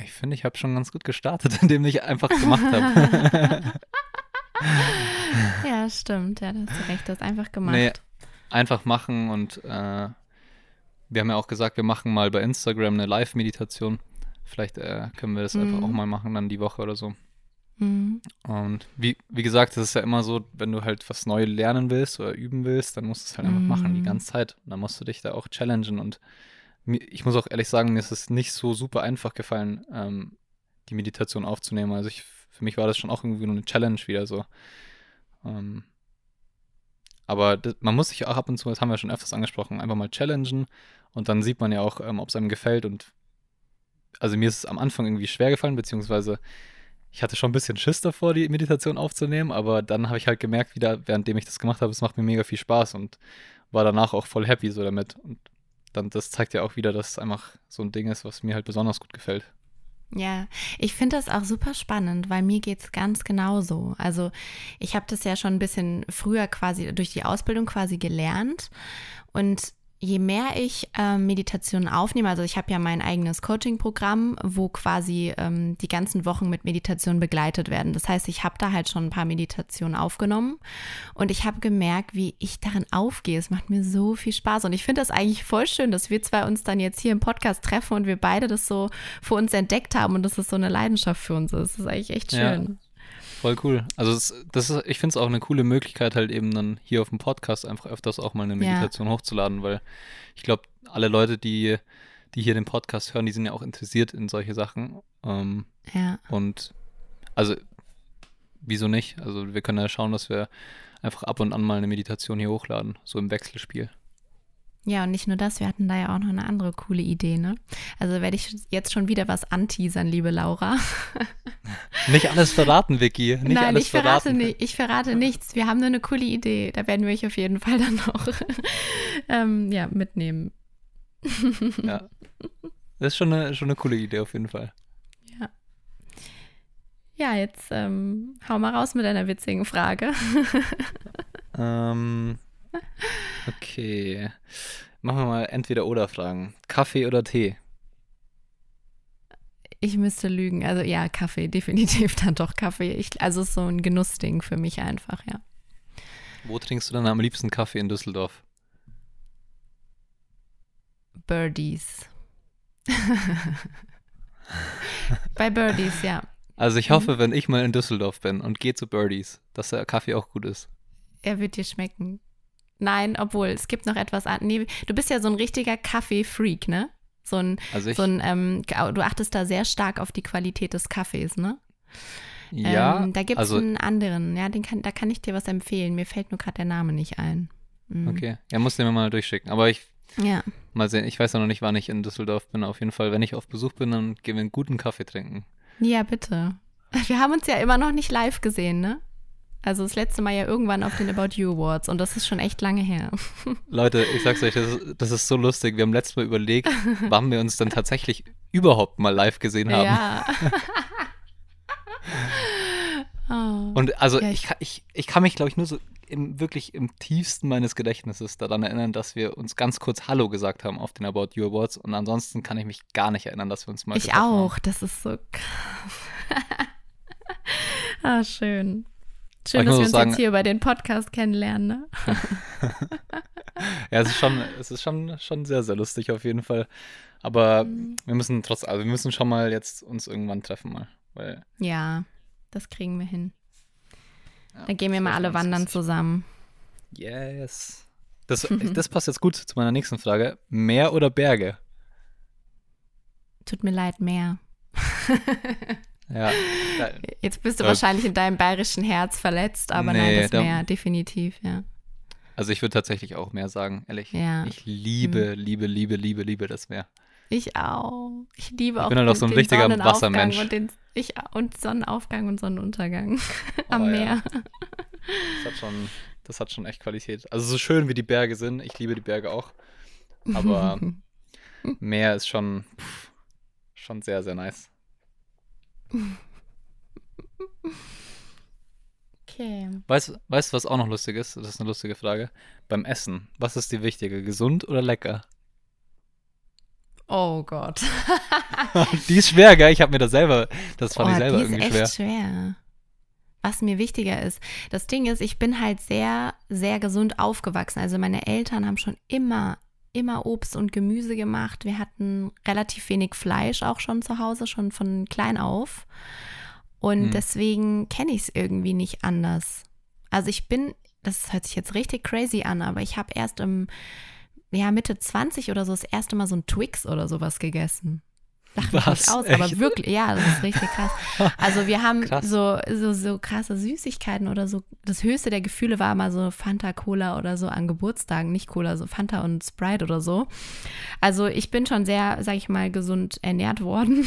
Ich finde, ich habe schon ganz gut gestartet, indem ich einfach gemacht habe. ja, stimmt. Ja, da hast du recht. Du hast einfach gemacht. Nee, einfach machen und äh, wir haben ja auch gesagt, wir machen mal bei Instagram eine Live-Meditation. Vielleicht äh, können wir das mhm. einfach auch mal machen, dann die Woche oder so. Mhm. Und wie, wie gesagt, es ist ja immer so, wenn du halt was neu lernen willst oder üben willst, dann musst du es halt mhm. einfach machen, die mhm. ganze Zeit. Und dann musst du dich da auch challengen. Und ich muss auch ehrlich sagen, mir ist es nicht so super einfach gefallen, ähm, die Meditation aufzunehmen. Also ich, für mich war das schon auch irgendwie nur eine Challenge wieder so. Ähm, aber das, man muss sich auch ab und zu, das haben wir schon öfters angesprochen, einfach mal challengen und dann sieht man ja auch, ähm, ob es einem gefällt und also mir ist es am Anfang irgendwie schwer gefallen, beziehungsweise ich hatte schon ein bisschen Schiss davor, die Meditation aufzunehmen, aber dann habe ich halt gemerkt, wieder, währenddem ich das gemacht habe, es macht mir mega viel Spaß und war danach auch voll happy so damit. Und dann, das zeigt ja auch wieder, dass es einfach so ein Ding ist, was mir halt besonders gut gefällt. Ja, ich finde das auch super spannend, weil mir geht es ganz genauso. Also ich habe das ja schon ein bisschen früher quasi durch die Ausbildung quasi gelernt und je mehr ich ähm, Meditation aufnehme, also ich habe ja mein eigenes Coaching-Programm, wo quasi ähm, die ganzen Wochen mit Meditation begleitet werden. Das heißt, ich habe da halt schon ein paar Meditationen aufgenommen und ich habe gemerkt, wie ich darin aufgehe. Es macht mir so viel Spaß und ich finde das eigentlich voll schön, dass wir zwei uns dann jetzt hier im Podcast treffen und wir beide das so für uns entdeckt haben und dass es so eine Leidenschaft für uns ist. Das ist eigentlich echt schön. Ja. Voll cool. Also das, das ist, ich finde es auch eine coole Möglichkeit, halt eben dann hier auf dem Podcast einfach öfters auch mal eine Meditation ja. hochzuladen, weil ich glaube, alle Leute, die, die hier den Podcast hören, die sind ja auch interessiert in solche Sachen. Ähm, ja. Und also, wieso nicht? Also wir können ja schauen, dass wir einfach ab und an mal eine Meditation hier hochladen, so im Wechselspiel. Ja, und nicht nur das, wir hatten da ja auch noch eine andere coole Idee, ne? Also werde ich jetzt schon wieder was anteasern, liebe Laura. Nicht alles verraten, Vicky. Nicht Nein, alles ich verrate, verraten. Nicht, ich verrate nichts. Wir haben nur eine coole Idee. Da werden wir euch auf jeden Fall dann noch ähm, ja, mitnehmen. ja. Das ist schon eine, schon eine coole Idee auf jeden Fall. Ja. Ja, jetzt ähm, hau mal raus mit einer witzigen Frage. ähm. Okay. Machen wir mal entweder oder Fragen. Kaffee oder Tee? Ich müsste lügen. Also ja, Kaffee, definitiv dann doch Kaffee. Ich, also so ein Genussding für mich einfach, ja. Wo trinkst du dann am liebsten Kaffee in Düsseldorf? Birdies. Bei Birdies, ja. Also ich hoffe, wenn ich mal in Düsseldorf bin und gehe zu Birdies, dass der Kaffee auch gut ist. Er wird dir schmecken. Nein, obwohl, es gibt noch etwas an. Nee, du bist ja so ein richtiger Kaffee-Freak, ne? So ein, Also ich, so ein ähm, du achtest da sehr stark auf die Qualität des Kaffees, ne? ja, ähm, da gibt es also einen anderen, ja, den kann, da kann ich dir was empfehlen. Mir fällt nur gerade der Name nicht ein. Mhm. okay, er muss den mir mal durchschicken. Aber ich Ja, mal sehen, ich weiß ja noch nicht, wann ich in Düsseldorf bin. Auf jeden Fall, wenn ich auf Besuch bin, dann gehen wir einen guten Kaffee trinken. ja, bitte. Wir haben uns ja immer noch nicht live gesehen, ne? Also das letzte Mal ja irgendwann auf den About You Awards und das ist schon echt lange her. Leute, ich sag's euch, das ist, das ist so lustig. Wir haben letztes Mal überlegt, wann wir uns dann tatsächlich überhaupt mal live gesehen haben. Ja. oh. Und also Ja, ich, ich- kann- ich, ich kann mich, glaube ich, nur so im, wirklich im tiefsten meines Gedächtnisses daran erinnern, dass wir uns ganz kurz Hallo gesagt haben auf den About You Awards. Und ansonsten kann ich mich gar nicht erinnern, dass wir uns mal Ich getroffen haben. auch, das ist so krass. ah, schön. Schön, dass wir uns sagen- jetzt hier über den Podcast kennenlernen, ne? Ja, es ist schon, es ist schon, schon sehr, sehr lustig auf jeden Fall. Aber Mhm. wir müssen trotz, also wir müssen schon mal jetzt uns irgendwann treffen mal. Weil, Ja, das kriegen wir hin. ja, Dann gehen wir mal alle wandern lustig. zusammen. Yes. Das, das passt jetzt gut zu meiner nächsten Frage. Meer oder Berge? Tut mir leid, mehr. Ja. Jetzt bist du wahrscheinlich in deinem bayerischen Herz verletzt, aber nein, nee, das da- Meer, definitiv, ja. Also ich würde tatsächlich auch mehr sagen, ehrlich. Ja. Ich liebe, liebe, liebe, liebe, liebe das Meer. Ich auch. Ich liebe Ich auch bin halt auch so ein richtiger Sonnenaufgang Wassermensch. Und, den, ich, und Sonnenaufgang und Sonnenuntergang am Oh, ja. Meer. Das hat schon, das hat schon echt Qualität. Also so schön wie die Berge sind, ich liebe die Berge auch. Aber Meer ist schon, pff, schon sehr, sehr nice. Okay. Weißt du, was auch noch lustig ist? Das ist eine lustige Frage. Beim Essen, was ist die wichtige? Gesund oder lecker? Oh Gott. die ist schwer, gell? Ich habe mir das selber, das fand oh, ich selber die ist irgendwie echt schwer. schwer. Was mir wichtiger ist. Das Ding ist, ich bin halt sehr, sehr gesund aufgewachsen. Also meine Eltern haben schon immer, immer Obst und Gemüse gemacht. Wir hatten relativ wenig Fleisch auch schon zu Hause, schon von klein auf. Und Hm. deswegen kenne ich es irgendwie nicht anders. Also ich bin, das hört sich jetzt richtig crazy an, aber ich habe erst im, ja, Mitte 20 oder so das erste Mal so ein Twix oder sowas gegessen. Lach mich Was? nicht aus, Echt? aber wirklich, ja, das ist richtig krass. Also wir haben so, so, so krasse Süßigkeiten oder so. Das höchste der Gefühle war mal so Fanta Cola oder so an Geburtstagen, nicht Cola, so Fanta und Sprite oder so. Also ich bin schon sehr, sag ich mal, gesund ernährt worden.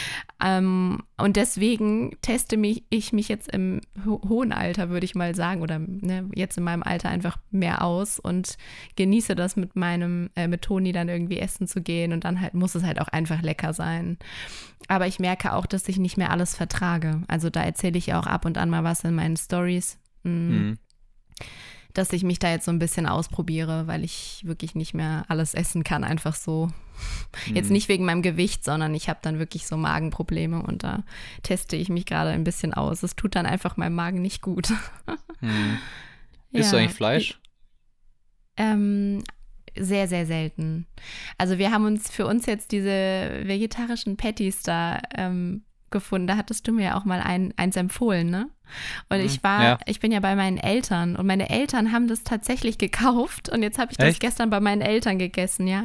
ähm, und deswegen teste mich, ich mich jetzt im ho hohen Alter, würde ich mal sagen, oder ne, jetzt in meinem Alter einfach mehr aus und genieße das mit meinem, äh, mit Toni dann irgendwie essen zu gehen und dann halt muss es halt auch einfach lecker sein. Aber ich merke auch, dass ich nicht mehr alles vertrage. Also da erzähle ich ja auch ab und an mal was in meinen Stories, Mhm. Dass ich mich da jetzt so ein bisschen ausprobiere, weil ich wirklich nicht mehr alles essen kann, einfach so. Jetzt Mhm. nicht wegen meinem Gewicht, sondern ich habe dann wirklich so Magenprobleme und da teste ich mich gerade ein bisschen aus. Es tut dann einfach meinem Magen nicht gut. Mhm. Isst du Ja. eigentlich Fleisch? Ähm, sehr, sehr selten. Also wir haben uns für uns jetzt diese vegetarischen Patties da ähm, gefunden. Da hattest du mir ja auch mal ein, eins empfohlen, ne? Und Mhm, ich war, ja. ich bin ja bei meinen Eltern und meine Eltern haben das tatsächlich gekauft und jetzt habe ich das Echt? gestern bei meinen Eltern gegessen, ja.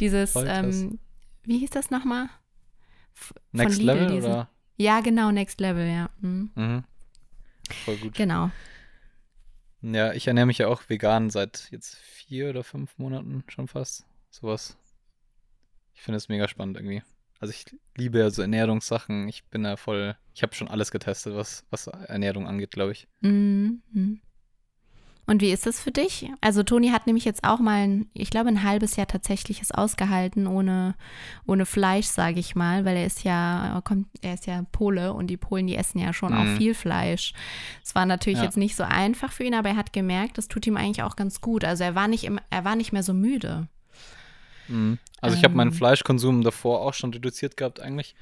Dieses, ähm, wie hieß das nochmal? F- Next Lidl, Level diese- oder? Ja, genau, Next Level, ja. Mhm. Mhm. Voll gut. Genau. Ja, ich ernähre mich ja auch vegan seit jetzt vier oder fünf Monaten schon fast. Sowas. Ich finde es mega spannend irgendwie. Also ich liebe ja so Ernährungssachen. Ich bin da voll, ich habe schon alles getestet, was, was Ernährung angeht, glaube ich. Mhm. mhm. Und wie ist das für dich? Also Toni hat nämlich jetzt auch mal, ein, ich glaube, ein halbes Jahr tatsächlich es ausgehalten ohne, ohne Fleisch, sage ich mal, weil er ist ja, er kommt, er ist ja Pole und die Polen, die essen ja schon auch Mhm. viel Fleisch. Es war natürlich Ja. jetzt nicht so einfach für ihn, aber er hat gemerkt, das tut ihm eigentlich auch ganz gut. Also er war nicht, im, er war nicht mehr so müde. Mhm. Also ich habe meinen Ähm. Fleischkonsum davor auch schon reduziert gehabt eigentlich.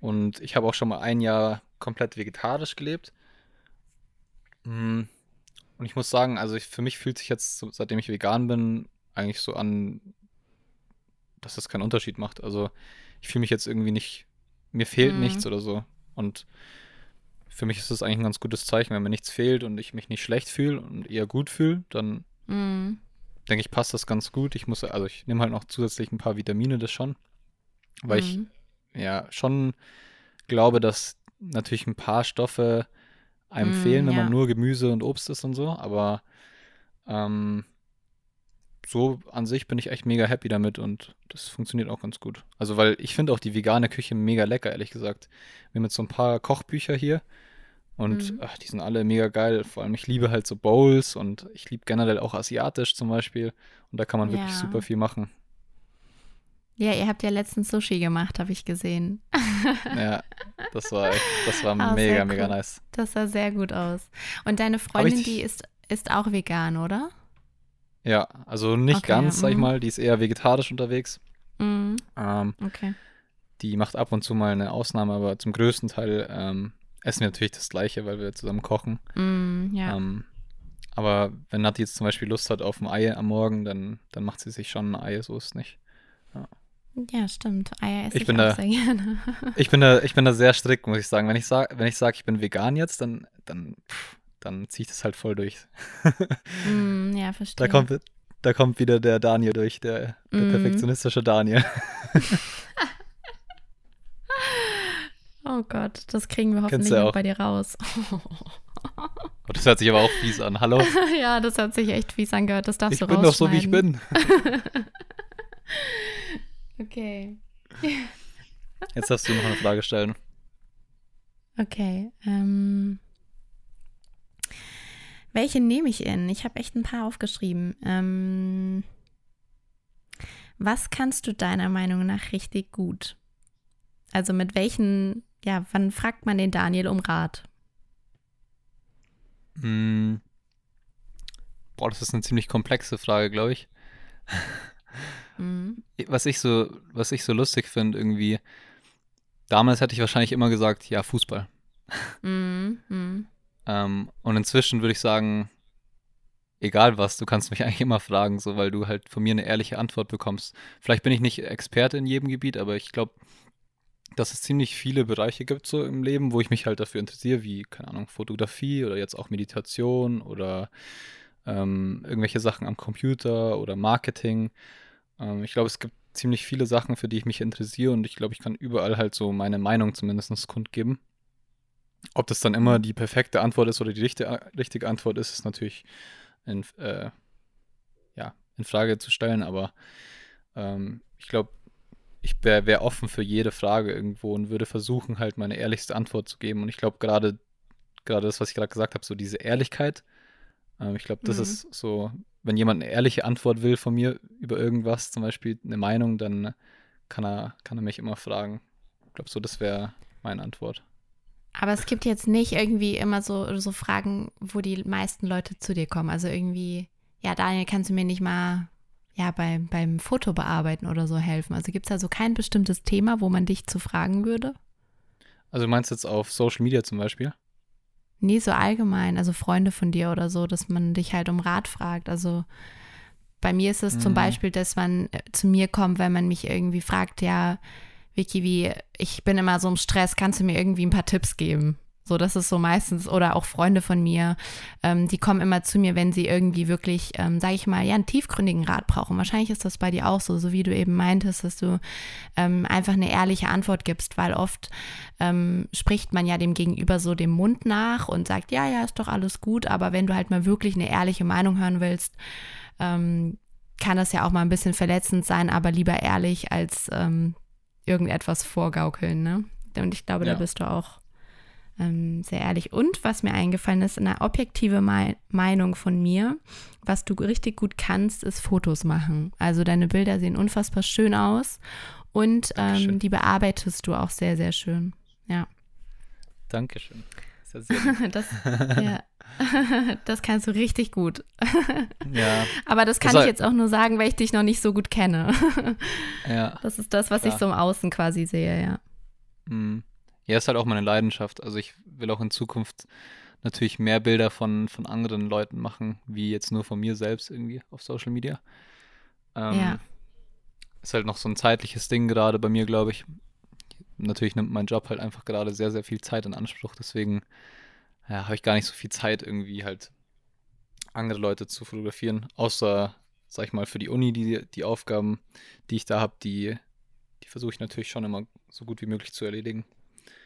Und ich habe auch schon mal ein Jahr komplett vegetarisch gelebt. Mm. Und ich muss sagen, also ich, für mich fühlt sich jetzt, seitdem ich vegan bin, eigentlich so an, dass das keinen Unterschied macht. Also ich fühle mich jetzt irgendwie nicht, mir fehlt Mhm. nichts oder so. Und für mich ist das eigentlich ein ganz gutes Zeichen, wenn mir nichts fehlt und ich mich nicht schlecht fühle und eher gut fühle, dann Mm, denke ich, passt das ganz gut. Ich muss, also ich nehme halt noch zusätzlich ein paar Vitamine, das schon. Weil ich mm, ja schon glaube, dass natürlich ein paar Stoffe einem Mm, fehlen, wenn ja. man nur Gemüse und Obst isst und so. Aber ähm, so an sich bin ich echt mega happy damit und das funktioniert auch ganz gut. Also, weil ich finde auch die vegane Küche mega lecker, ehrlich gesagt. Wir haben jetzt so ein paar Kochbücher hier und Mhm. ach, die sind alle mega geil. Vor allem, ich liebe halt so Bowls und ich liebe generell auch asiatisch zum Beispiel. Und da kann man wirklich Ja. super viel machen. Ja, ihr habt ja letztens Sushi gemacht, habe ich gesehen. Ja, das war echt, das war Ah, mega, mega cool. nice. Das sah sehr gut aus. Und deine Freundin, die ist, ist auch vegan, oder? Ja, also nicht Okay, ganz, sag ich mhm. mal. Die ist eher vegetarisch unterwegs. Mm, Ähm, okay. die macht ab und zu mal eine Ausnahme, aber zum größten Teil ähm, essen wir natürlich das Gleiche, weil wir zusammen kochen. Mm, ja. Ähm, aber wenn Nati jetzt zum Beispiel Lust hat auf ein Ei am Morgen, dann, dann macht sie sich schon ein Ei, so ist es nicht. ja, stimmt. Eier esse ich ich, bin auch da- sehr gerne. Ich bin da, ich bin da sehr strikt, muss ich sagen. Wenn ich sage, wenn ich sage, ich bin vegan jetzt, dann, dann, pff, dann ziehe ich das halt voll durch. mm, ja, verstehe. Da kommt, da kommt wieder der Daniel durch, der, der Mhm. perfektionistische Daniel. Oh Gott, das kriegen wir hoffentlich auch. bei dir raus. Oh, das hört sich aber auch fies an. Hallo? ja, das hat sich echt fies angehört. Das darfst Ich du bin doch so, wie ich bin. Okay. Jetzt darfst du noch eine Frage stellen. Okay. Ähm, welche nehme ich in? Ich habe echt ein paar aufgeschrieben. Ähm, was kannst du deiner Meinung nach richtig gut? Also mit welchen, ja, wann fragt man den Daniel um Rat? Hm. Boah, das ist eine ziemlich komplexe Frage, glaube ich. Mhm. Was ich so, was ich so lustig finde, irgendwie, damals hätte ich wahrscheinlich immer gesagt, ja, Fußball. Mhm. Mhm. Ähm, und inzwischen würde ich sagen, egal was, du kannst mich eigentlich immer fragen, so, weil du halt von mir eine ehrliche Antwort bekommst. Vielleicht bin ich nicht Experte in jedem Gebiet, aber ich glaube, dass es ziemlich viele Bereiche gibt so im Leben, wo ich mich halt dafür interessiere, wie, keine Ahnung, Fotografie oder jetzt auch Meditation oder ähm, irgendwelche Sachen am Computer oder Marketing. Ähm, ich glaube, es gibt ziemlich viele Sachen, für die ich mich interessiere und ich glaube, ich kann überall halt so meine Meinung zumindest kundgeben. Ob das dann immer die perfekte Antwort ist oder die richtige, richtige Antwort ist, ist natürlich in, äh, ja, in Frage zu stellen, aber ähm, ich glaube, ich wäre wär offen für jede Frage irgendwo und würde versuchen, halt meine ehrlichste Antwort zu geben. Und ich glaube, gerade gerade das, was ich gerade gesagt habe, so diese Ehrlichkeit, ähm, ich glaube, das Mhm. ist so, wenn jemand eine ehrliche Antwort will von mir über irgendwas, zum Beispiel eine Meinung, dann kann er, kann er mich immer fragen. Ich glaube, so, das wäre meine Antwort. Aber es gibt jetzt nicht irgendwie immer so, so Fragen, wo die meisten Leute zu dir kommen. Also irgendwie, ja, Daniel, kannst du mir nicht mal ja, beim, beim Foto bearbeiten oder so helfen? Also gibt es da so kein bestimmtes Thema, wo man dich zu fragen würde? Also du meinst jetzt auf Social Media zum Beispiel? Nee, so allgemein, also Freunde von dir oder so, dass man dich halt um Rat fragt. Also bei mir ist es zum Mhm. Beispiel, dass man äh, zu mir kommt, wenn man mich irgendwie fragt, ja, Vicky, wie, ich bin immer so im Stress, kannst du mir irgendwie ein paar Tipps geben? So, das ist so meistens, oder auch Freunde von mir, ähm, die kommen immer zu mir, wenn sie irgendwie wirklich, ähm, sage ich mal, ja, einen tiefgründigen Rat brauchen. Wahrscheinlich ist das bei dir auch so, so wie du eben meintest, dass du ähm, einfach eine ehrliche Antwort gibst, weil oft ähm, spricht man ja dem Gegenüber so dem Mund nach und sagt, ja, ja, ist doch alles gut, aber wenn du halt mal wirklich eine ehrliche Meinung hören willst, ähm, kann das ja auch mal ein bisschen verletzend sein, aber lieber ehrlich als ähm, irgendetwas vorgaukeln, ne? Und ich glaube, da Ja. bist du auch ähm, sehr ehrlich. Und was mir eingefallen ist, eine objektive Mei- Meinung von mir, was du richtig gut kannst, ist Fotos machen. Also deine Bilder sehen unfassbar schön aus und ähm, die bearbeitest du auch sehr, sehr schön. Ja. Dankeschön. Ist ja. Das, ja, das kannst du richtig gut. Ja. Aber das kann Das ich jetzt auch nur sagen, weil ich dich noch nicht so gut kenne. Ja. Das ist das, was ich Klar. so im Außen quasi sehe, ja. Mhm. Ja, ist halt auch meine Leidenschaft. Also ich will auch in Zukunft natürlich mehr Bilder von, von anderen Leuten machen, wie jetzt nur von mir selbst irgendwie auf Social Media. Ähm, Ja. Ist halt noch so ein zeitliches Ding gerade bei mir, glaube ich. Natürlich nimmt mein Job halt einfach gerade sehr, sehr viel Zeit in Anspruch. Deswegen ja, habe ich gar nicht so viel Zeit, irgendwie halt andere Leute zu fotografieren. Außer, sag ich mal, für die Uni, die, die Aufgaben, die ich da habe, die, die versuche ich natürlich schon immer so gut wie möglich zu erledigen.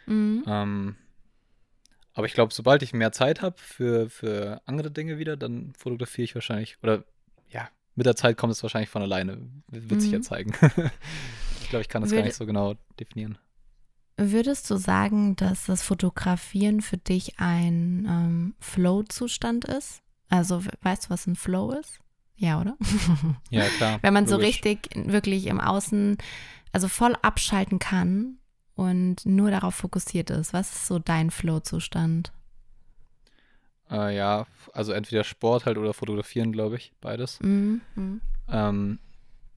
Mhm. Ähm, aber ich glaube, sobald ich mehr Zeit habe für, für andere Dinge wieder, dann fotografiere ich wahrscheinlich, oder ja, mit der Zeit kommt es wahrscheinlich von alleine. Wird sich ja Mhm. zeigen. ich glaube, ich kann das gar Würde- nicht so genau definieren. Würdest du sagen, dass das Fotografieren für dich ein ähm, Flow-Zustand ist? Also, we- weißt du, was ein Flow ist? Ja, oder? Ja, klar. Wenn man so logisch. richtig wirklich im Außen, also voll abschalten kann und nur darauf fokussiert ist. Was ist so dein Flow-Zustand? Äh, ja, also entweder Sport halt oder Fotografieren, glaube ich, beides. Mhm. mhm. Ähm,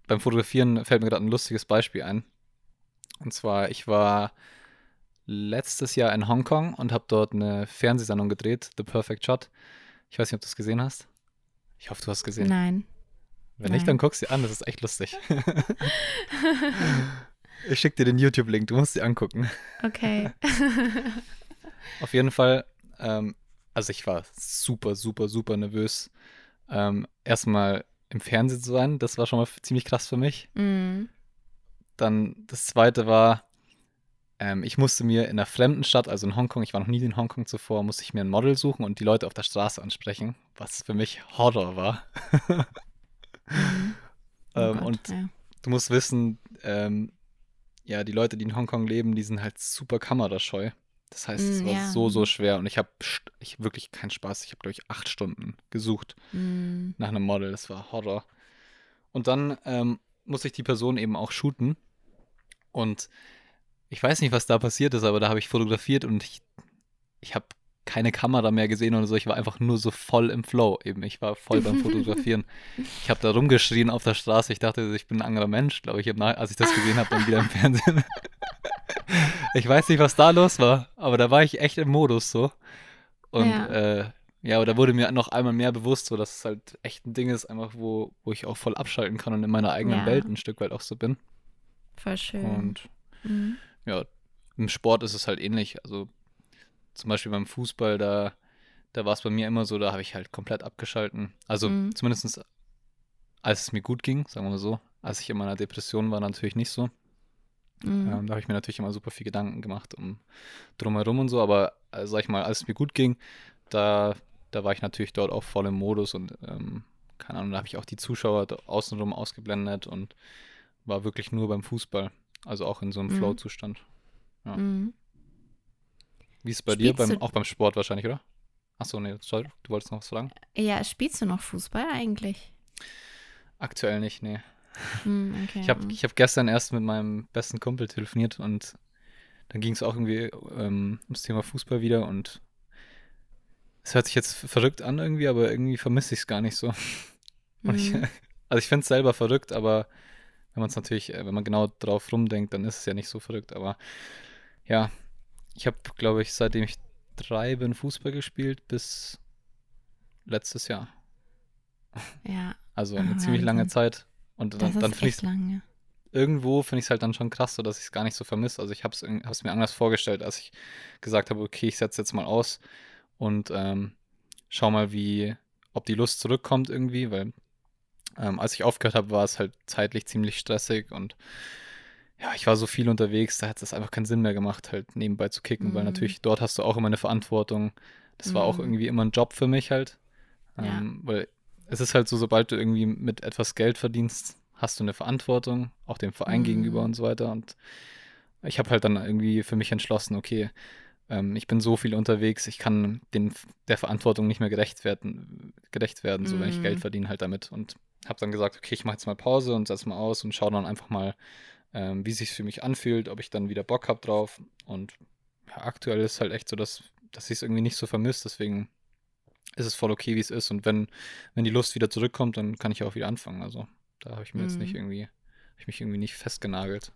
beim Fotografieren fällt mir gerade ein lustiges Beispiel ein. Und zwar, ich war letztes Jahr in Hongkong und habe dort eine Fernsehsendung gedreht, The Perfect Shot. Ich weiß nicht, ob du es gesehen hast. Ich hoffe, du hast es gesehen. Nein. Wenn nicht, nein. dann guckst du dir an, das ist echt lustig. ich schicke dir den YouTube-Link, du musst sie angucken. Okay. Auf jeden Fall, ähm, also ich war super, super, super nervös. Ähm, erstmal im Fernsehen zu sein, das war schon mal ziemlich krass für mich. Mhm. Dann das zweite war, ähm, ich musste mir in einer fremden Stadt, also in Hongkong, ich war noch nie in Hongkong zuvor, musste ich mir ein Model suchen und die Leute auf der Straße ansprechen, was für mich Horror war. Mhm. Oh ähm, Gott, und ja. du musst wissen, ähm, ja, die Leute, die in Hongkong leben, die sind halt super kamerascheu. Das heißt, es Mm, war ja. so, so schwer und ich habe ich wirklich keinen Spaß. Ich habe, glaube ich, acht Stunden gesucht Mhm. nach einem Model. Das war Horror. Und dann ähm, musste ich die Person eben auch shooten. Und ich weiß nicht, was da passiert ist, aber da habe ich fotografiert und ich, ich habe keine Kamera mehr gesehen oder so. Ich war einfach nur so voll im Flow eben. Ich war voll beim Fotografieren. Ich habe da rumgeschrien auf der Straße. Ich dachte, ich bin ein anderer Mensch, glaube ich, Nach- als ich das gesehen habe, dann wieder im Fernsehen. ich weiß nicht, was da los war, aber da war ich echt im Modus so. Und Ja. äh, ja, aber da wurde mir noch einmal mehr bewusst, so dass es halt echt ein Ding ist, einfach wo, wo ich auch voll abschalten kann und in meiner eigenen Ja. Welt ein Stück weit auch so bin. Voll schön. Und Mhm. ja, im Sport ist es halt ähnlich. Also zum Beispiel beim Fußball, da, da war es bei mir immer so, da habe ich halt komplett abgeschalten. Also Mhm. zumindest als es mir gut ging, sagen wir mal so. Als ich in meiner Depression war, natürlich nicht so. Mhm. Ähm, da habe ich mir natürlich immer super viel Gedanken gemacht um drumherum und so, aber äh, sag ich mal, als es mir gut ging, da, da war ich natürlich dort auch voll im Modus und ähm, keine Ahnung, da habe ich auch die Zuschauer außenrum ausgeblendet und war wirklich nur beim Fußball. Also auch in so einem Mhm. Flow-Zustand. ja. Mhm. Wie ist es bei dir? Spielst Beim, du- auch beim Sport wahrscheinlich, oder? Achso, nee, sorry, du wolltest noch was fragen? Ja, spielst du noch Fußball eigentlich? Aktuell nicht, nee. Hm, okay. Ich habe ich hab gestern erst mit meinem besten Kumpel telefoniert und dann ging es auch irgendwie ähm, ums Thema Fußball wieder und es hört sich jetzt verrückt an irgendwie, aber irgendwie vermisse ich es gar nicht so. Und ich, Mhm. also ich finde es selber verrückt, aber wenn man es natürlich, äh, wenn man genau drauf rumdenkt, dann ist es ja nicht so verrückt. Aber ja, ich habe, glaube ich, seitdem ich drei bin, Fußball gespielt bis letztes Jahr. ja, Also eine Ah, ziemlich lange. Zeit. Und dann, dann finde ich lange. irgendwo finde ich es halt dann schon krass, so dass ich es gar nicht so vermisse. Also ich habe es mir anders vorgestellt, als ich gesagt habe, okay, ich setze jetzt mal aus und ähm, schau mal, wie, ob die Lust zurückkommt irgendwie, weil ähm, als ich aufgehört habe, war es halt zeitlich ziemlich stressig und ja, ich war so viel unterwegs, da hat es einfach keinen Sinn mehr gemacht, halt nebenbei zu kicken, weil Mhm. natürlich dort hast du auch immer eine Verantwortung. Das war auch Mhm. irgendwie immer ein Job für mich halt. Ja. Ähm, weil es ist halt so, sobald du irgendwie mit etwas Geld verdienst, hast du eine Verantwortung, auch dem Verein Mhm. gegenüber und so weiter. Und ich habe halt dann irgendwie für mich entschlossen, okay, ähm, ich bin so viel unterwegs, ich kann den, der Verantwortung nicht mehr gerecht werden, gerecht werden, so wenn ich Mhm. Geld verdiene halt damit. Und habe dann gesagt, okay, ich mache jetzt mal Pause und setze mal aus und schaue dann einfach mal, ähm, wie sich für mich anfühlt, ob ich dann wieder Bock habe drauf. Und ja, aktuell ist halt echt so, dass, dass ich es irgendwie nicht so vermisse. Deswegen ist es voll okay, wie es ist. Und wenn, wenn die Lust wieder zurückkommt, dann kann ich auch wieder anfangen. Also da habe ich mir mhm. jetzt nicht mhm. irgendwie, ich mich irgendwie nicht festgenagelt.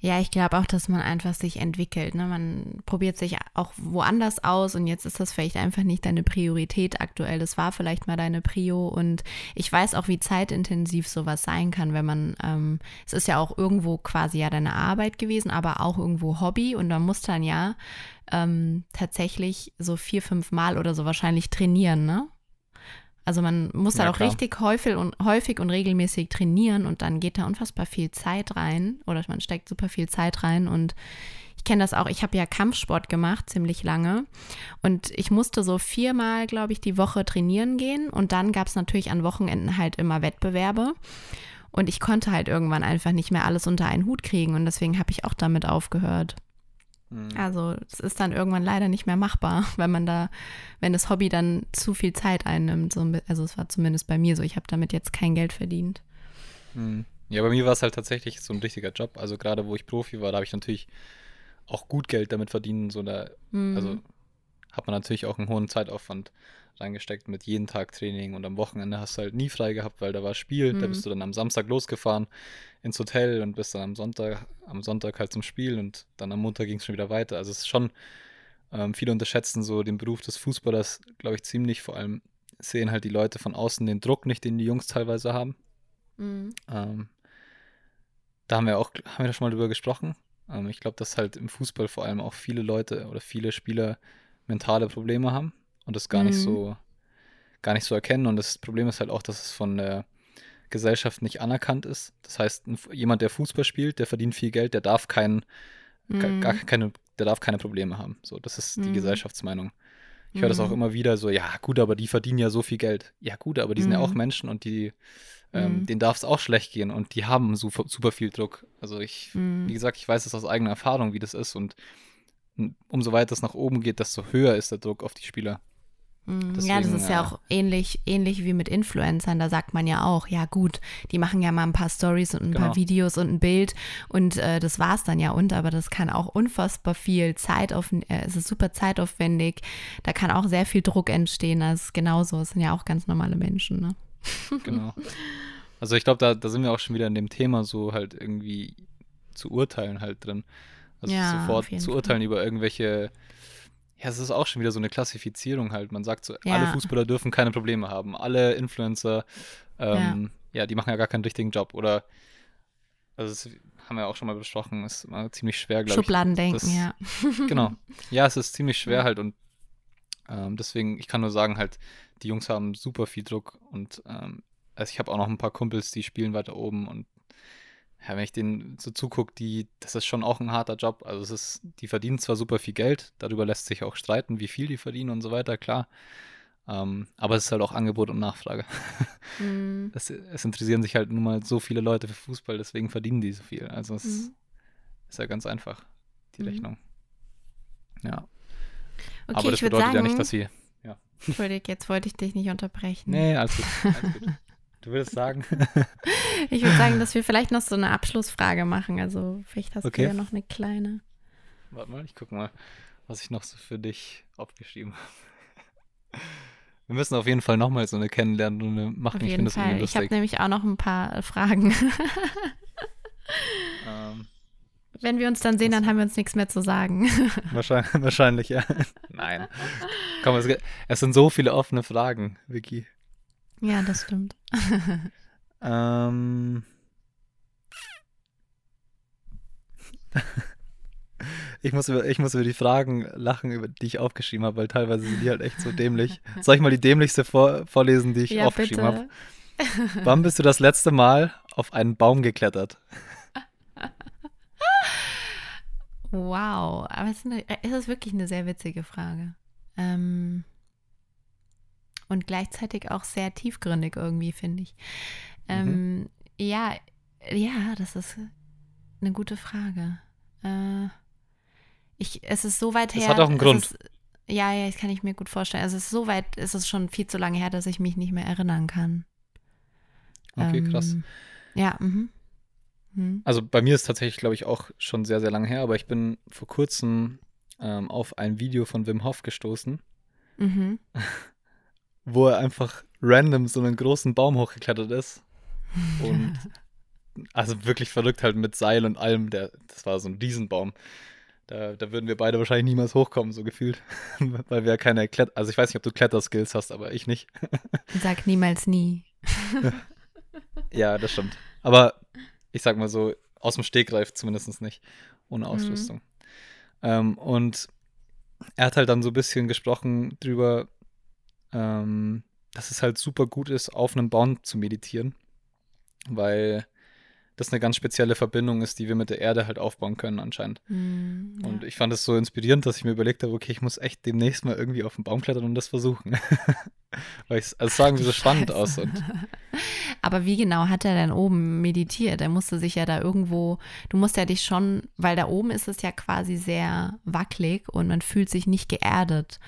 Ja, ich glaube auch, dass man einfach sich entwickelt. Ne? Man probiert sich auch woanders aus und jetzt ist das vielleicht einfach nicht deine Priorität aktuell. Das war vielleicht mal deine Prio und ich weiß auch, wie zeitintensiv sowas sein kann, wenn man, ähm, es ist ja auch irgendwo quasi ja deine Arbeit gewesen, aber auch irgendwo Hobby und man muss dann ja ähm, tatsächlich so vier, fünf Mal oder so wahrscheinlich trainieren, ne? Also man muss ja, da auch klar. richtig häufig und, häufig und regelmäßig trainieren und dann geht da unfassbar viel Zeit rein oder man steckt super viel Zeit rein und ich kenne das auch, ich habe ja Kampfsport gemacht, ziemlich lange. Und ich musste so viermal, glaube ich, die Woche trainieren gehen. Und dann gab es natürlich an Wochenenden halt immer Wettbewerbe. Und ich konnte halt irgendwann einfach nicht mehr alles unter einen Hut kriegen. Und deswegen habe ich auch damit aufgehört. Mhm. Also es ist dann irgendwann leider nicht mehr machbar, wenn man da, wenn das Hobby dann zu viel Zeit einnimmt. So, also es war zumindest bei mir so, ich habe damit jetzt kein Geld verdient. Mhm. Ja, bei mir war es halt tatsächlich so ein richtiger Job. Also gerade wo ich Profi war, da habe ich natürlich auch gut Geld damit verdienen. So da, mhm. Also hat man natürlich auch einen hohen Zeitaufwand reingesteckt mit jeden Tag Training und am Wochenende hast du halt nie frei gehabt, weil da war Spiel. Mhm. Da bist du dann am Samstag losgefahren ins Hotel und bist dann am Sonntag, am Sonntag halt zum Spiel und dann am Montag ging es schon wieder weiter. Also es ist schon, ähm, viele unterschätzen so den Beruf des Fußballers, glaube ich, ziemlich. Vor allem sehen halt die Leute von außen den Druck nicht, den die Jungs teilweise haben. Mhm. Ähm, da haben wir auch, haben wir schon mal drüber gesprochen. Ähm, ich glaube, dass halt im Fußball vor allem auch viele Leute oder viele Spieler mentale Probleme haben und das gar mhm. nicht so gar nicht so erkennen. Und das Problem ist halt auch, dass es von der Gesellschaft nicht anerkannt ist. Das heißt, jemand, der Fußball spielt, der verdient viel Geld, der darf kein, mhm. gar keine, der darf keine Probleme haben. So, das ist die mhm. Gesellschaftsmeinung. Ich höre das auch mhm. immer wieder so, ja, gut, aber die verdienen ja so viel Geld. Ja, gut, aber die sind ja auch mhm. Menschen und die, ähm, mhm. denen darf es auch schlecht gehen und die haben super, super viel Druck. Also ich, wie gesagt, ich weiß es aus eigener Erfahrung, wie das ist und umso weiter es nach oben geht, desto höher ist der Druck auf die Spieler. Deswegen, mhm. ja, das ist ja, ja, auch ähnlich, ähnlich wie mit Influencern. Da sagt man ja auch, ja gut, die machen ja mal ein paar Stories und ein genau. paar Videos und ein Bild und äh, das es dann ja und, aber das kann auch unfassbar viel Zeit auf, äh, es ist super zeitaufwendig. Da kann auch sehr viel Druck entstehen. Das ist genauso. Es sind ja auch ganz normale Menschen. Ne? Genau. Also ich glaube, da, da sind wir auch schon wieder in dem Thema so halt irgendwie zu urteilen halt drin. Also ja, sofort zu urteilen Fall. über irgendwelche ja, es ist auch schon wieder so eine Klassifizierung halt. Man sagt so, ja. alle Fußballer dürfen keine Probleme haben. Alle Influencer, ähm, ja. ja. die machen ja gar keinen richtigen Job. Oder, also das haben wir auch schon mal besprochen, ist immer ziemlich schwer, glaube ich. Schubladendenken, ja. genau. Ja, es ist ziemlich schwer halt und ähm, deswegen, ich kann nur sagen halt, die Jungs haben super viel Druck und ähm, also ich habe auch noch ein paar Kumpels, die spielen weiter oben und ja, wenn ich denen so zugucke, die, das ist schon auch ein harter Job. Also es ist, die verdienen zwar super viel Geld, darüber lässt sich auch streiten, wie viel die verdienen und so weiter, klar. Ähm, aber es ist halt auch Angebot und Nachfrage. Mhm. Es, es, interessieren sich halt nun mal so viele Leute für Fußball, deswegen verdienen die so viel. Also es mhm. ist ja ganz einfach, die mhm. Rechnung. Ja. Okay, aber das bedeutet sagen, ja nicht, dass sie. Ja. Entschuldigung, jetzt wollte ich dich nicht unterbrechen. Nee, alles gut. Alles gut. Du würdest sagen? ich würde sagen, dass wir vielleicht noch so eine Abschlussfrage machen. Also vielleicht hast okay. du ja noch eine kleine. Warte mal, ich gucke mal, was ich noch so für dich aufgeschrieben habe. Wir müssen auf jeden Fall nochmal so eine Kennenlernen machen. Auf jeden ich Fall. Ich habe nämlich auch noch ein paar äh, Fragen. ähm, Wenn wir uns dann sehen, dann haben wir uns nichts mehr zu sagen. Wahrscheinlich, wahrscheinlich ja. Nein. Komm, es, es sind so viele offene Fragen, Vicky. Ja, das stimmt. ähm. ich, muss über, ich muss über die Fragen lachen, über die ich aufgeschrieben habe, weil teilweise sind die halt echt so dämlich. Soll ich mal die dämlichste vor, vorlesen, die ich ja, aufgeschrieben habe? Wann bist du das letzte Mal auf einen Baum geklettert? Wow, aber es ist, eine, es ist wirklich eine sehr witzige Frage. Ähm, und gleichzeitig auch sehr tiefgründig irgendwie, finde ich. Ähm, mhm. Ja, ja, das ist eine gute Frage. Äh, ich, es ist so weit her. Es hat auch einen Grund. Ist, ja, ja, das kann ich mir gut vorstellen. Also es ist so weit, es ist schon viel zu lange her, dass ich mich nicht mehr erinnern kann. Okay, ähm, krass. Ja, mhm. mhm. Also bei mir ist tatsächlich, glaube ich, auch schon sehr, sehr lange her, aber ich bin vor kurzem ähm, auf ein Video von Wim Hof gestoßen. Mhm. wo er einfach random so einen großen Baum hochgeklettert ist. Und also wirklich verrückt halt mit Seil und allem. Der, das war so ein Riesenbaum. Da, da würden wir beide wahrscheinlich niemals hochkommen, so gefühlt. Weil wir ja keine Kletter... Also ich weiß nicht, ob du Kletterskills hast, aber ich nicht. Sag niemals nie. ja, das stimmt. Aber ich sag mal so, aus dem Stegreif zumindest nicht. Ohne Mhm. Ausrüstung. Ähm, und er hat halt dann so ein bisschen gesprochen drüber, ähm, dass es halt super gut ist, auf einem Baum zu meditieren. Weil das eine ganz spezielle Verbindung ist, die wir mit der Erde halt aufbauen können anscheinend. Mhm, ja. Und ich fand es so inspirierend, dass ich mir überlegt habe, okay, ich muss echt demnächst mal irgendwie auf den Baum klettern und das versuchen. Weil ich, also es sah irgendwie so spannend aus. Und Aber wie genau hat er denn oben meditiert? Er musste sich ja da irgendwo, du musst ja dich schon, weil da oben ist es ja quasi sehr wackelig und man fühlt sich nicht geerdet.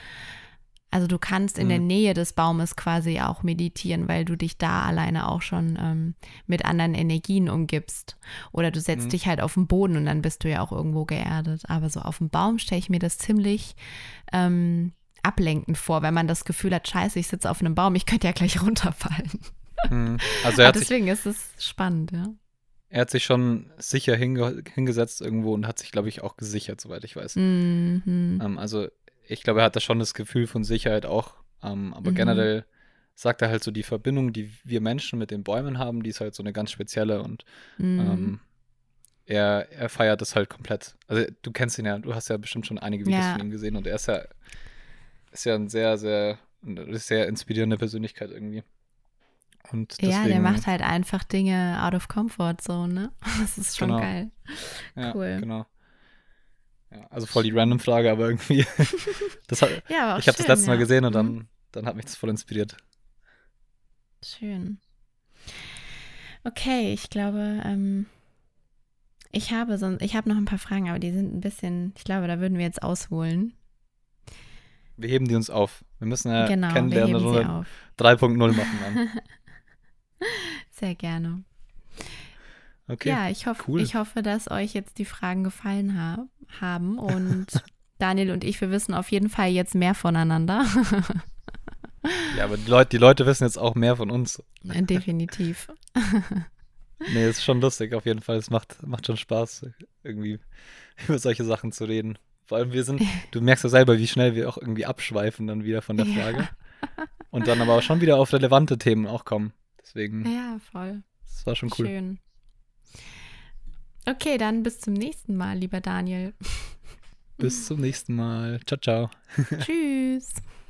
Also du kannst in der Mhm. Nähe des Baumes quasi auch meditieren, weil du dich da alleine auch schon ähm, mit anderen Energien umgibst. Oder du setzt Mhm. dich halt auf den Boden und dann bist du ja auch irgendwo geerdet. Aber so auf dem Baum stelle ich mir das ziemlich ähm, ablenkend vor, wenn man das Gefühl hat, scheiße, ich sitze auf einem Baum, ich könnte ja gleich runterfallen. hm, also sich, deswegen ist es spannend, ja. er hat sich schon sicher hinge hingesetzt irgendwo und hat sich, glaube ich, auch gesichert, soweit ich weiß. Mhm. Ähm, also ich glaube, er hat da schon das Gefühl von Sicherheit auch. Ähm, aber Mhm. generell sagt er halt so, die Verbindung, die wir Menschen mit den Bäumen haben, die ist halt so eine ganz spezielle und Mhm. ähm, er, er feiert das halt komplett. Also du kennst ihn ja, du hast ja bestimmt schon einige Videos Ja. von ihm gesehen und er ist ja, ist ja ein sehr, sehr, sehr inspirierende Persönlichkeit irgendwie. Deswegen, ja, der macht halt einfach Dinge out of comfort zone, ne? Das ist schon Genau. geil. ja, cool. Genau. Ja, also voll die random Frage, aber irgendwie. das hat, Ja, aber auch ich habe das letzte Mal ja. gesehen und Mhm. dann, dann hat mich das voll inspiriert. Schön. Okay, ich glaube, ähm, ich habe so, ich habe noch ein paar Fragen, aber die sind ein bisschen, ich glaube, da würden wir jetzt ausholen. Wir heben die uns auf. Wir müssen ja genau, kennenlernen heben und sie Runde auf. 3.0 machen dann. Sehr gerne. Okay. Ja, ich hoffe, cool. ich hoffe, dass euch jetzt die Fragen gefallen ha haben und Daniel und ich, wir wissen auf jeden Fall jetzt mehr voneinander. Ja, aber die Leute, die Leute wissen jetzt auch mehr von uns. Definitiv. Nee, ist schon lustig auf jeden Fall. Es macht, macht schon Spaß, irgendwie über solche Sachen zu reden. Vor allem wir sind, du merkst ja selber, wie schnell wir auch irgendwie abschweifen dann wieder von der Ja. Frage. Und dann aber auch schon wieder auf relevante Themen auch kommen. Deswegen, Ja, voll. das war schon cool. Schön. Okay, dann bis zum nächsten Mal, lieber Daniel. Bis zum nächsten Mal. Ciao, ciao. Tschüss.